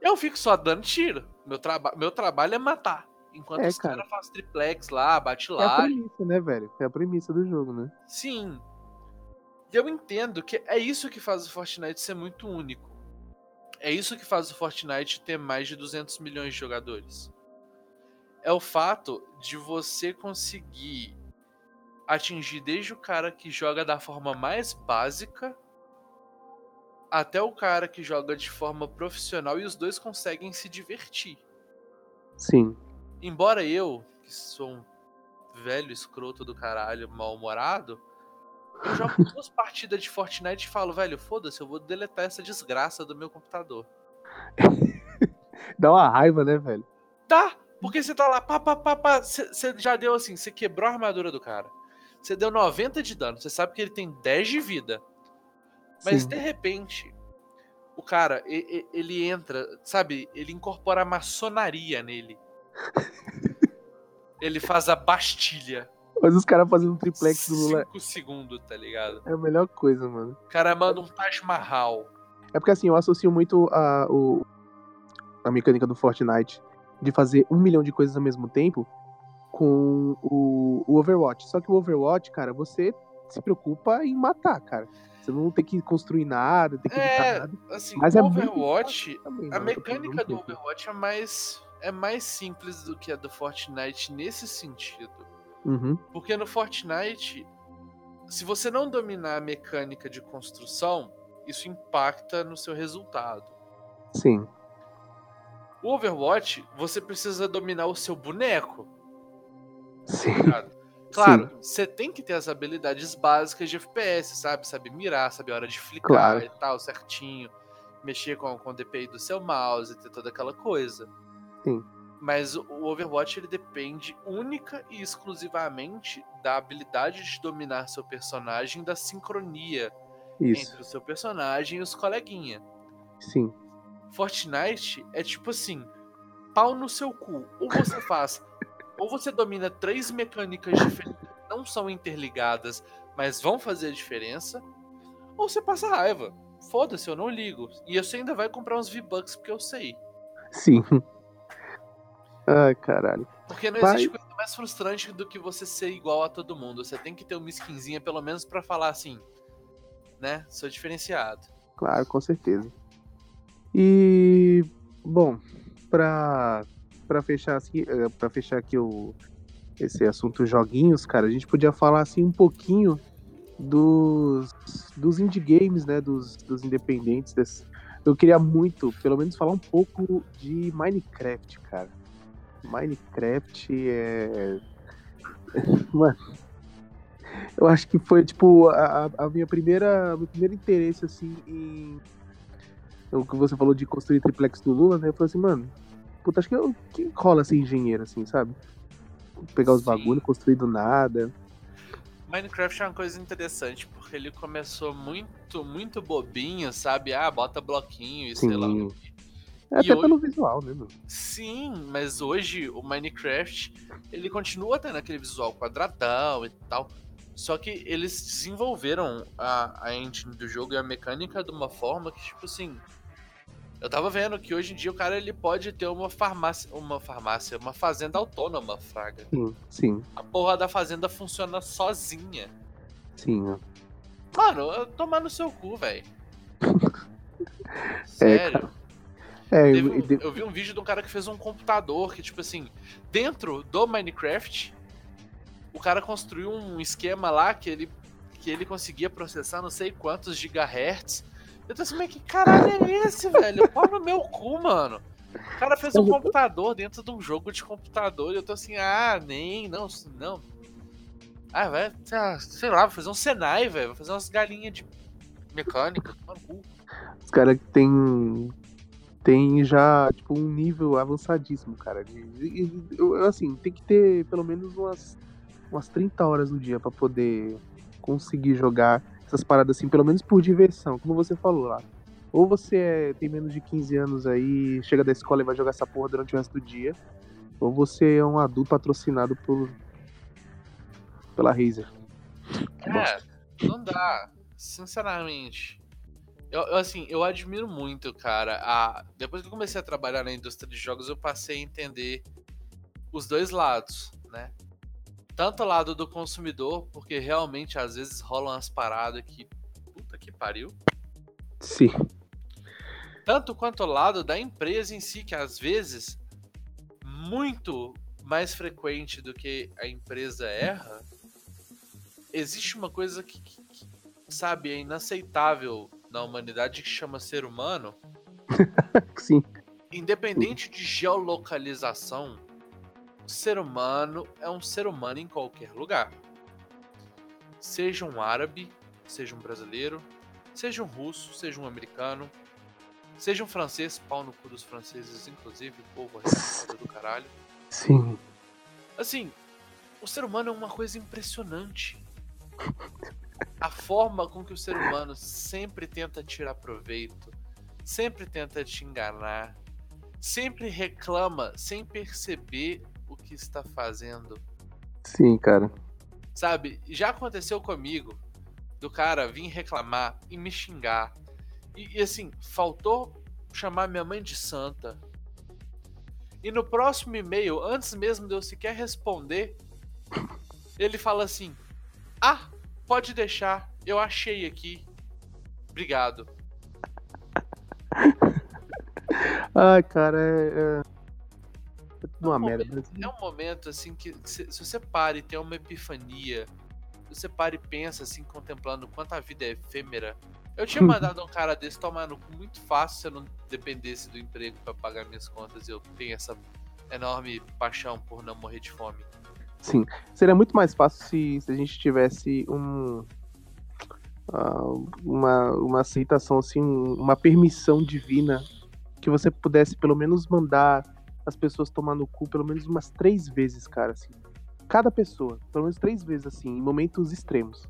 Speaker 7: eu fico só dando tiro. Meu, traba meu trabalho é matar. Enquanto
Speaker 6: É,
Speaker 7: os
Speaker 6: cara.
Speaker 7: caras fazem triplex lá, bate
Speaker 6: É a
Speaker 7: lá.
Speaker 6: premissa, né, velho? É a premissa do jogo, né?
Speaker 7: Sim. Eu entendo que é isso que faz o Fortnite ser muito único. É isso que faz o Fortnite ter mais de 200 milhões de jogadores. É o fato de você conseguir atingir desde o cara que joga da forma mais básica até o cara que joga de forma profissional e os dois conseguem se divertir.
Speaker 6: Sim.
Speaker 7: Embora eu, que sou um velho escroto do caralho, mal-humorado, eu jogo duas partidas de Fortnite e falo, velho, foda-se, eu vou deletar essa desgraça do meu computador. [laughs]
Speaker 6: Dá uma raiva, né, velho?
Speaker 7: Tá, porque você tá lá, pá, pá, pá, pá, você já deu assim, você quebrou a armadura do cara. Você deu 90 de dano, você sabe que ele tem 10 de vida. Mas
Speaker 6: Sim.
Speaker 7: de repente, o cara, e- e- ele entra, sabe, ele incorpora a maçonaria nele. [laughs] ele faz a Bastilha.
Speaker 6: Mas os caras fazendo um triplex do Lula
Speaker 7: 5 segundos, tá ligado?
Speaker 6: é a melhor coisa, mano.
Speaker 7: O cara manda um Taj Mahal.
Speaker 6: É porque assim, eu associo muito a, o, a mecânica do Fortnite de fazer um milhão de coisas ao mesmo tempo com o, o Overwatch. Só que o Overwatch, cara, você se preocupa em matar, cara. Você não tem que construir nada, tem que
Speaker 7: É,
Speaker 6: nada.
Speaker 7: assim,
Speaker 6: Mas
Speaker 7: o
Speaker 6: é
Speaker 7: Overwatch,
Speaker 6: Também,
Speaker 7: a mecânica do Overwatch é mais, é mais simples do que a do Fortnite nesse sentido.
Speaker 6: Uhum,
Speaker 7: Porque no Fortnite, se você não dominar a mecânica de construção, isso impacta no seu resultado.
Speaker 6: sim.
Speaker 7: O Overwatch, você precisa dominar o seu boneco.
Speaker 6: Sim.
Speaker 7: ligado? Claro, você tem que ter as habilidades básicas de FPS, sabe? Saber mirar, saber a hora de flicar
Speaker 6: Claro.
Speaker 7: e tal, certinho. Mexer com, com o DPI do seu mouse, ter toda aquela coisa.
Speaker 6: Sim.
Speaker 7: Mas o Overwatch ele depende única e exclusivamente da habilidade de dominar seu personagem, da sincronia
Speaker 6: Isso.
Speaker 7: entre o seu personagem e os coleguinha.
Speaker 6: Sim.
Speaker 7: Fortnite é tipo assim, pau no seu cu. Ou você [laughs] faz, ou você domina três mecânicas diferentes, que não são interligadas, mas vão fazer a diferença, ou você passa raiva. Foda-se, eu não ligo. E você ainda vai comprar uns V-Bucks porque eu sei.
Speaker 6: Sim. Ai, caralho.
Speaker 7: Porque não
Speaker 6: Vai.
Speaker 7: existe coisa mais frustrante do que você ser igual a todo mundo. Você tem que ter uma skinzinha, pelo menos, pra falar assim, né? Sou diferenciado.
Speaker 6: Claro, com certeza. E bom, pra, pra fechar aqui, eh, para fechar aqui o esse assunto joguinhos, cara, a gente podia falar assim um pouquinho dos dos indie games, né, dos, dos independentes. desse- Eu queria muito, pelo menos falar um pouco de Minecraft, cara. Minecraft é [laughs] Mano, eu acho que foi tipo a, a- minha primeira, meu primeiro interesse assim em o que você falou de construir triplex do Lula, né? Eu falei assim, mano, puta, acho que, eu, que rola ser engenheiro assim, sabe? Pegar os
Speaker 7: Sim.
Speaker 6: bagulho, construir do nada.
Speaker 7: Minecraft é uma coisa interessante, porque ele começou muito, muito bobinho, sabe? Ah, bota bloquinho e sei lá.
Speaker 6: Sim.
Speaker 7: o quê.
Speaker 6: É até pelo visual, né, mano?
Speaker 7: Sim, mas hoje o Minecraft, ele continua tendo aquele visual quadradão e tal. Só que eles desenvolveram a, a engine do jogo e a mecânica de uma forma que, tipo assim. Eu tava vendo que hoje em dia o cara ele pode ter uma farmácia, uma farmácia, uma fazenda autônoma, fraga.
Speaker 6: Sim, sim,
Speaker 7: A porra da fazenda funciona sozinha.
Speaker 6: sim. ó.
Speaker 7: Mano, eu tomar no seu cu, velho. [laughs]
Speaker 6: É,
Speaker 7: Sério.
Speaker 6: É, eu- eu-
Speaker 7: eu vi um vídeo de um cara que fez um computador que, tipo assim, dentro do Minecraft, o cara construiu um esquema lá que ele, que ele conseguia processar não sei quantos gigahertz. Eu tô assim, mas que caralho é esse, velho? Pau no meu cu, mano. O cara fez um computador dentro de um jogo de computador e eu tô assim, ah, nem, não, não. Ah, vai, sei- lá, vou fazer um Senai, velho. Vou fazer umas galinhas de mecânica. toma no cu.
Speaker 6: os caras que tem tem já tipo um nível avançadíssimo, cara. Eu, assim, tem que ter pelo menos umas umas 30 horas no dia pra poder conseguir jogar essas paradas assim, pelo menos por diversão, como você falou lá. Ou você é- tem menos de 15 anos aí, chega da escola e vai jogar essa porra durante o resto do dia, ou você é um adulto patrocinado por pela Razer.
Speaker 7: É, não dá. Sinceramente. Eu, eu, assim, eu admiro muito, cara. A... Depois que eu comecei a trabalhar na indústria de jogos, eu passei a entender os dois lados, né? Tanto o lado do consumidor, porque realmente às vezes rolam umas paradas que. Puta que pariu.
Speaker 6: Sim.
Speaker 7: Tanto quanto o lado da empresa em si, que às vezes, muito mais frequente do que a empresa erra, existe uma coisa que, que- que, sabe, é inaceitável na humanidade que chama ser humano. [laughs]
Speaker 6: Sim.
Speaker 7: Independente de geolocalização, o ser humano é um ser humano em qualquer lugar. Seja um árabe, seja um brasileiro, seja um russo, seja um americano, seja um francês, pau no cu dos franceses, inclusive, povo arrependido [laughs] do caralho.
Speaker 6: Sim.
Speaker 7: Assim, o ser humano é uma coisa impressionante. [laughs] A forma com que o ser humano sempre tenta tirar proveito, sempre tenta te enganar, sempre reclama sem perceber o que está fazendo.
Speaker 6: Sim, cara.
Speaker 7: Sabe? Já aconteceu comigo do cara vir reclamar e me xingar. E, e assim, faltou chamar minha mãe de santa. E no próximo e-mail, antes mesmo de eu sequer responder, ele fala assim: Ah, pode deixar, eu achei aqui. Obrigado. [laughs]
Speaker 6: Ai, cara, é. é... é tudo uma
Speaker 7: um
Speaker 6: merda.
Speaker 7: momento- é um momento assim que se, se você para e tem uma epifania, se você para e pensa assim, contemplando quanto a vida é efêmera. Eu tinha [laughs] mandado um cara desse tomar no cu muito fácil se eu não dependesse do emprego pra pagar minhas contas e eu tenho essa enorme paixão por não morrer de fome.
Speaker 6: Sim. Seria muito mais fácil se, se a gente tivesse um. ah, uma, uma aceitação, assim, um- uma permissão divina que você pudesse pelo menos mandar as pessoas tomar no cu pelo menos umas três vezes, cara, assim. Cada pessoa, pelo menos três vezes, assim, em momentos extremos.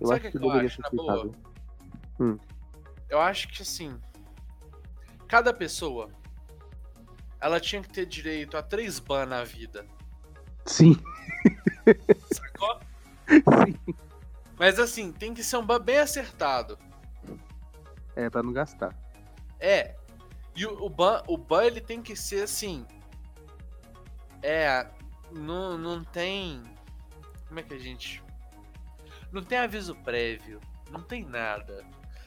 Speaker 6: Eu
Speaker 7: Sabe
Speaker 6: acho que,
Speaker 7: que eu
Speaker 6: deveria
Speaker 7: acho,
Speaker 6: ser aceitável.
Speaker 7: Eu acho que assim, cada pessoa ela tinha que ter direito a três ban na vida.
Speaker 6: Sim,
Speaker 7: Sacou?
Speaker 6: sim.
Speaker 7: Mas assim, tem que ser um ban bem acertado.
Speaker 6: É, pra não gastar.
Speaker 7: É. E o, o ban, o ban ele tem que ser assim. É. Não, não tem. Como é que a gente. Não tem aviso prévio. Não tem nada.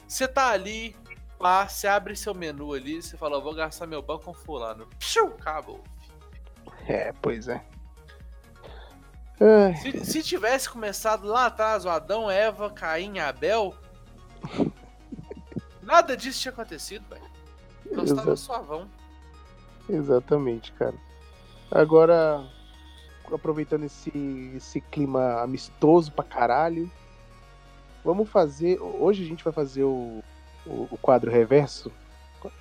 Speaker 7: Você tá ali, pá, você abre seu menu ali, você fala, eu vou gastar meu ban com fulano. Psiu, acabou.
Speaker 6: É, pois é.
Speaker 7: Se, se tivesse começado lá atrás, o Adão, Eva, Caim, Abel. [laughs] Nada disso tinha acontecido, velho. Nós tava
Speaker 6: Exato.
Speaker 7: suavão.
Speaker 6: Exatamente, cara. Agora, aproveitando esse, esse clima amistoso pra caralho, vamos fazer. Hoje a gente vai fazer o, o, o quadro reverso.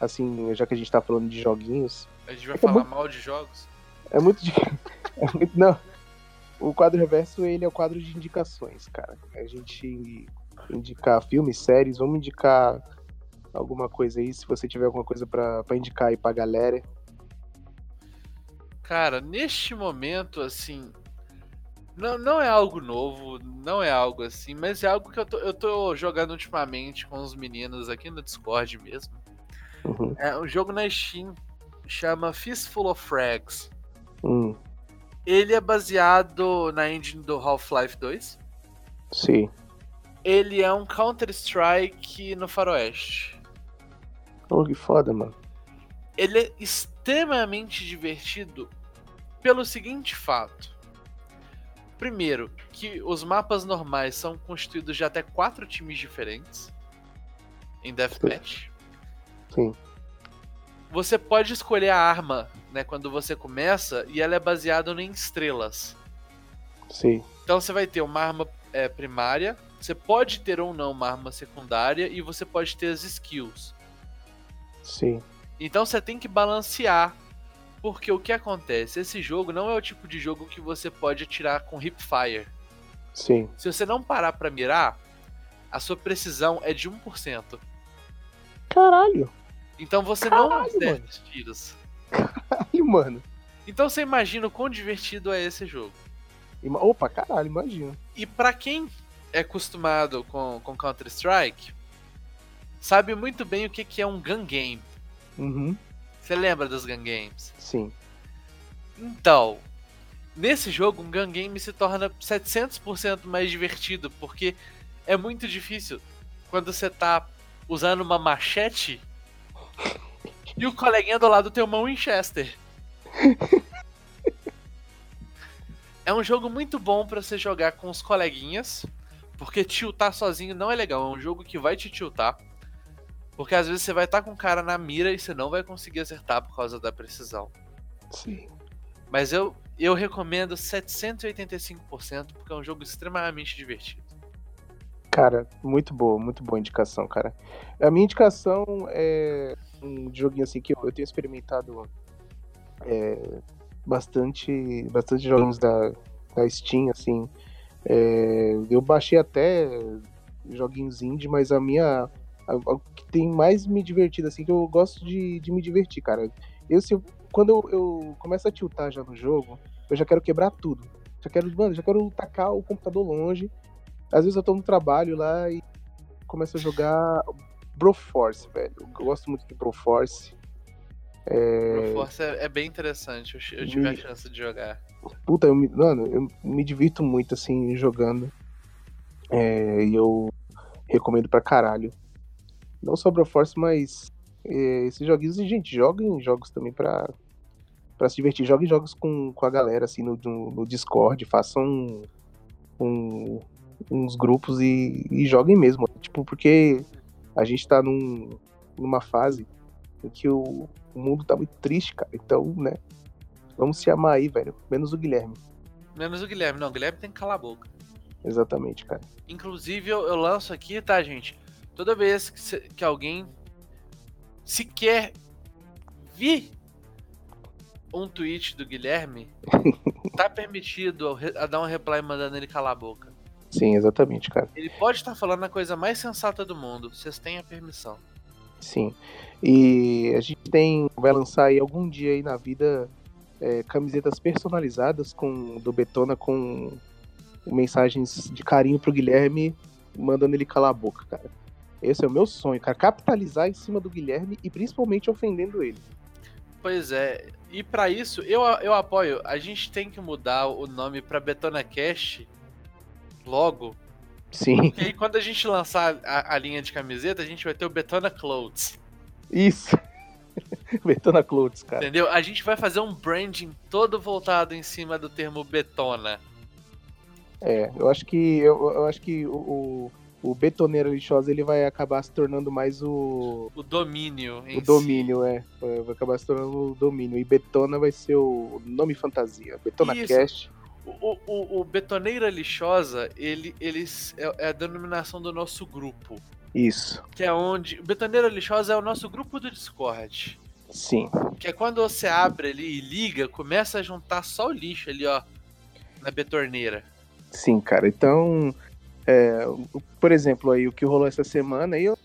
Speaker 6: Assim, já que a gente tá falando de joguinhos.
Speaker 7: A gente vai
Speaker 6: É
Speaker 7: falar
Speaker 6: muito-
Speaker 7: mal de jogos.
Speaker 6: É muito. de- [laughs] É muito não. O quadro reverso, ele é o quadro de indicações, cara. A gente indicar filmes, séries, vamos indicar alguma coisa aí, se você tiver alguma coisa pra, pra indicar aí pra galera.
Speaker 7: Cara, neste momento, assim. Não, não é algo novo, não é algo assim, mas é algo que eu tô, eu tô jogando ultimamente com os meninos aqui no Discord mesmo.
Speaker 6: Uhum.
Speaker 7: É um jogo na Steam, chama Fistful of Frags.
Speaker 6: Hum,
Speaker 7: Ele é baseado na engine do Half-Life 2.
Speaker 6: sim.
Speaker 7: Ele é um Counter-Strike no faroeste.
Speaker 6: Oh, que foda, mano.
Speaker 7: Ele é extremamente divertido pelo seguinte fato. Primeiro, que os mapas normais são constituídos de até quatro times diferentes em Deathmatch.
Speaker 6: Sim.
Speaker 7: Você pode escolher a arma, né, quando você começa, e ela é baseada em estrelas.
Speaker 6: Sim.
Speaker 7: Então você vai ter uma arma é, primária, você pode ter ou não uma arma secundária e você pode ter as skills.
Speaker 6: Sim.
Speaker 7: Então você tem que balancear. Porque o que acontece? Esse jogo não é o tipo de jogo que você pode atirar com hipfire.
Speaker 6: Sim.
Speaker 7: Se você não parar pra mirar, a sua precisão é de 1%.
Speaker 6: Caralho.
Speaker 7: Então você não
Speaker 6: Caralho,
Speaker 7: acerta
Speaker 6: mano.
Speaker 7: os tiros.
Speaker 6: Caralho, mano.
Speaker 7: Então você imagina o quão divertido é esse jogo.
Speaker 6: Opa, caralho, imagina.
Speaker 7: E pra quem é acostumado com, com Counter-Strike, sabe muito bem o que, que é um gun game.
Speaker 6: Uhum.
Speaker 7: Você lembra dos gun games?
Speaker 6: Sim.
Speaker 7: Então, nesse jogo, um gun game se torna 700% mais divertido, porque é muito difícil quando você tá usando uma machete [laughs] e o coleguinha do lado tem uma Winchester. [laughs] É um jogo muito bom pra você jogar com os coleguinhas, porque tiltar sozinho não é legal, é um jogo que vai te tiltar. Porque às vezes você vai estar com o cara na mira e você não vai conseguir acertar por causa da precisão.
Speaker 6: Sim.
Speaker 7: Mas eu, eu recomendo 785% porque é um jogo extremamente divertido.
Speaker 6: Cara, muito boa, muito boa indicação, cara. A minha indicação é um joguinho assim que eu, eu tenho experimentado é, bastante, bastante jogos da, da Steam, assim. É, eu baixei até joguinhos indie, mas a minha. O que tem mais me divertido, assim, que eu gosto de, de me divertir, cara. Eu, se quando eu, eu começo a tiltar já no jogo, eu já quero quebrar tudo. Já quero, mano, já quero tacar o computador longe. Às vezes eu tô no trabalho lá e começo a jogar Broforce, velho. Eu gosto muito de Broforce.
Speaker 7: É... Broforce é, é bem interessante, eu, eu tive
Speaker 6: Me-
Speaker 7: a chance de jogar.
Speaker 6: Puta, eu me, mano, eu me divirto muito, assim, jogando. É, e eu recomendo pra caralho. Não só Broforce, mas é, esses joguinhos, e, gente, joguem jogos também pra, pra se divertir. Joguem jogos com, com a galera, assim, no, no, no Discord. Façam um- um- uns grupos e, e joguem mesmo. Tipo, porque a gente tá num, numa fase em que o, o mundo tá muito triste, cara. Então, né, vamos se amar aí, velho. Menos o Guilherme.
Speaker 7: Menos o Guilherme. Não, o Guilherme tem que calar a boca.
Speaker 6: Exatamente, cara.
Speaker 7: Inclusive, eu, eu lanço aqui, tá, gente? Toda vez que, se- que alguém sequer vir um tweet do Guilherme, [laughs] tá permitido a a dar um reply mandando ele calar a boca.
Speaker 6: Sim, exatamente, cara.
Speaker 7: Ele pode estar falando a coisa mais sensata do mundo, vocês têm a permissão.
Speaker 6: Sim. E a gente tem. Vai lançar aí algum dia aí na vida é, camisetas personalizadas com do Betona com mensagens de carinho pro Guilherme, mandando ele calar a boca, cara. Esse é o meu sonho, cara. Capitalizar em cima do Guilherme e principalmente ofendendo ele.
Speaker 7: Pois é, e pra isso eu, eu apoio. A gente tem que mudar o nome pra Betona Cash logo.
Speaker 6: Sim,
Speaker 7: E aí, quando a gente lançar a, a linha de camiseta, a gente vai ter o Betona Clothes.
Speaker 6: isso. [laughs] Betona Clothes, cara.
Speaker 7: Entendeu? A gente vai fazer um branding todo voltado em cima do termo Betona.
Speaker 6: É, eu acho que eu, eu acho que o, o, o betoneiro lixosa ele vai acabar se tornando mais o,
Speaker 7: O domínio
Speaker 6: o
Speaker 7: si.
Speaker 6: domínio, é. Vai vai acabar se tornando o domínio. E Betona vai ser o nome fantasia. Betona
Speaker 7: Isso.
Speaker 6: Cast.
Speaker 7: O, o, o Betoneira Lixosa, ele, eles é, é a denominação do nosso grupo.
Speaker 6: Isso.
Speaker 7: Que é onde. O Betoneira Lixosa é o nosso grupo do Discord.
Speaker 6: Sim.
Speaker 7: Que é quando você abre ali e liga, começa a juntar só o lixo ali, ó. Na betorneira.
Speaker 6: Sim, cara. Então, é, por exemplo, aí o que rolou essa semana aí, eu-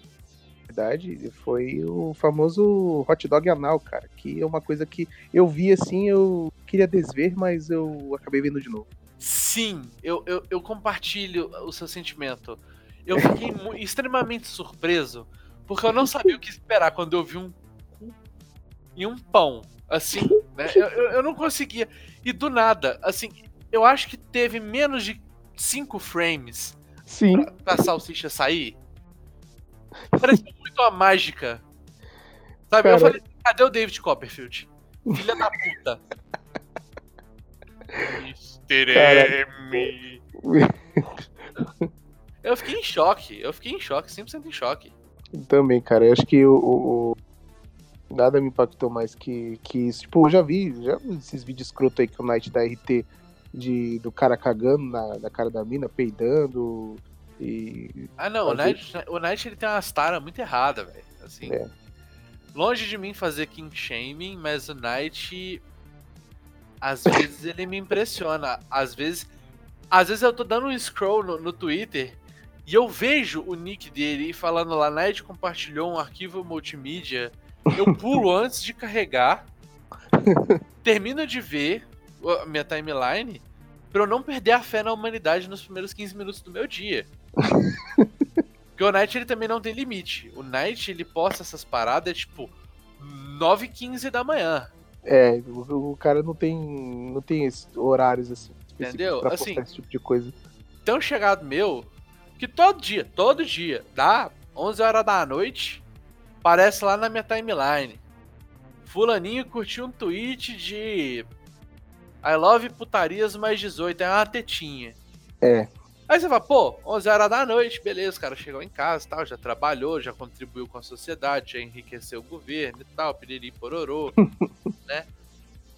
Speaker 6: verdade, foi o famoso hot dog anal, cara. Que é uma coisa que eu vi assim, eu queria desver, mas eu acabei vendo de novo.
Speaker 7: Sim, eu, eu, eu compartilho o seu sentimento. Eu fiquei [laughs] extremamente surpreso, porque eu não sabia o que esperar quando eu vi um cu e um pão. Assim, né? Eu, eu, eu não conseguia. E do nada, assim, eu acho que teve menos de 5 frames
Speaker 6: Sim.
Speaker 7: pra salsicha sair. Parecia uma mágica. Sabe? Eu
Speaker 6: Cara.
Speaker 7: falei, cadê o David Copperfield? Filha da puta. Mr. M. Eu fiquei em choque, eu fiquei em choque, 100% em choque.
Speaker 6: Também, cara. Eu acho que o, o- o- nada me impactou mais que, que isso. Tipo, eu já vi, já vi esses vídeos escroto aí que o Knight da RT de, do cara cagando na, na cara da mina, peidando. E.
Speaker 7: Ah não, o Knight, o Knight ele tem umas taras muito erradas, velho. Assim,
Speaker 6: É.
Speaker 7: longe de mim fazer king shaming, mas o Knight às vezes ele me impressiona. Às vezes, às vezes eu tô dando um scroll no, no Twitter e eu vejo o nick dele falando lá, Knight compartilhou um arquivo multimídia. Eu [laughs] pulo antes de carregar, termino de ver a minha timeline pra eu não perder a fé na humanidade nos primeiros 15 minutos do meu dia. Porque o Knight ele também não tem limite. O Knight ele posta essas paradas tipo 9 h 15 da manhã.
Speaker 6: É, o, o cara não tem, não tem esses horários assim.
Speaker 7: Entendeu?
Speaker 6: Pra
Speaker 7: Assim-
Speaker 6: esse tipo de coisa.
Speaker 7: Tão chegado meu que todo dia, todo dia, dá 11 horas da noite, aparece lá na minha timeline. Fulaninho curtiu um tweet de I love putarias mais 18, é uma tetinha.
Speaker 6: É.
Speaker 7: Aí você fala, pô, 11 horas da noite, beleza, o cara chegou em casa e tal, já trabalhou, já contribuiu com a sociedade, já enriqueceu o governo e tal, piriri pororô, [laughs] né?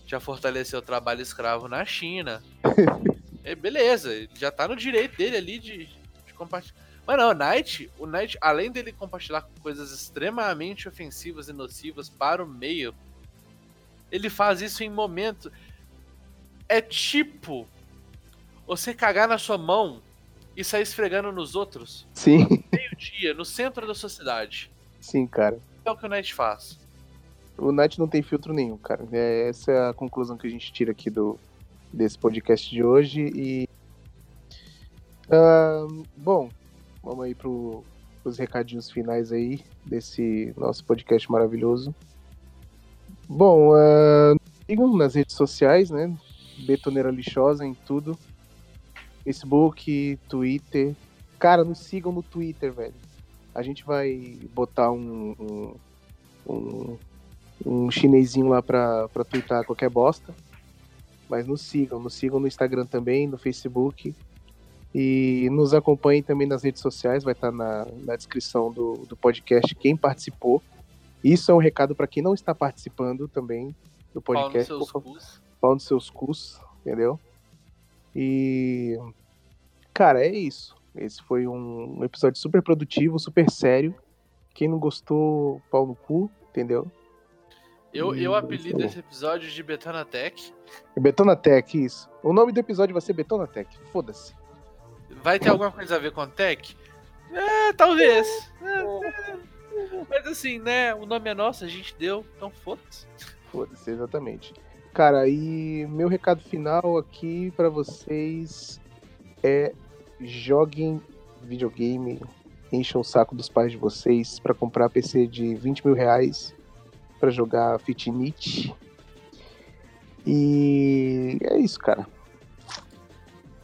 Speaker 7: Já fortaleceu o trabalho escravo na China. E [laughs] beleza, ele já tá no direito dele ali de, de compartilhar. Mas não, o Knight, o Knight, além dele compartilhar coisas extremamente ofensivas e nocivas para o meio, ele faz isso em momentos. É tipo você cagar na sua mão e sair esfregando nos outros
Speaker 6: Sim,
Speaker 7: meio-dia, no centro da sociedade.
Speaker 6: sim, cara.
Speaker 7: É o que o Knight faz.
Speaker 6: O Knight não tem filtro nenhum, cara. É, essa é a conclusão que a gente tira aqui do, desse podcast de hoje. E. ah, bom, vamos aí pro, os recadinhos finais aí desse nosso podcast maravilhoso. Bom, ah, sigam nas redes sociais, né? Betoneira Lixosa em tudo. Facebook, Twitter. Cara, nos sigam no Twitter, velho. A gente vai botar um, um, um, um chinesinho lá pra, pra twittar qualquer bosta. Mas nos sigam, nos sigam no Instagram também, no Facebook. E nos acompanhem também nas redes sociais, vai estar na, na descrição do, do podcast quem participou. Isso é um recado para quem não está participando também do
Speaker 7: Pau nos
Speaker 6: podcast.
Speaker 7: seus cus.
Speaker 6: pau nos seus cus, entendeu? E. Cara, é isso. Esse foi um episódio super produtivo, super sério. Quem não gostou, pau no cu, entendeu?
Speaker 7: Eu, eu
Speaker 6: Hum,
Speaker 7: apelido esse episódio de Betonatec.
Speaker 6: Betonatec, isso. O nome do episódio vai ser Betonatec. Foda-se.
Speaker 7: Vai ter alguma coisa a ver com Tech? É, talvez. É, é. Mas assim, né? O nome é nosso, a gente deu, então foda-se.
Speaker 6: Foda-se, exatamente. Cara, e meu recado final aqui pra vocês é joguem videogame, encham o saco dos pais de vocês pra comprar PC de 20 mil reais pra jogar Fitnit. E é isso, cara.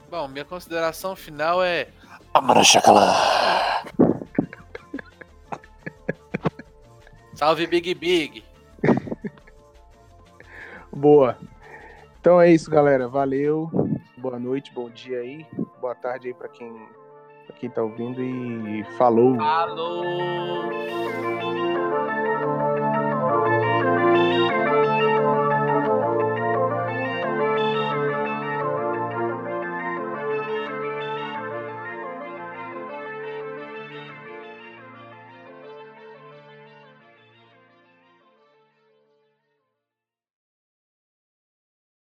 Speaker 7: Bom, minha consideração final é. Salve Big Big!
Speaker 6: Boa. Então é isso, galera. Valeu. Boa noite, bom dia aí. Boa tarde aí pra quem, pra quem tá ouvindo e falou.
Speaker 7: Falou!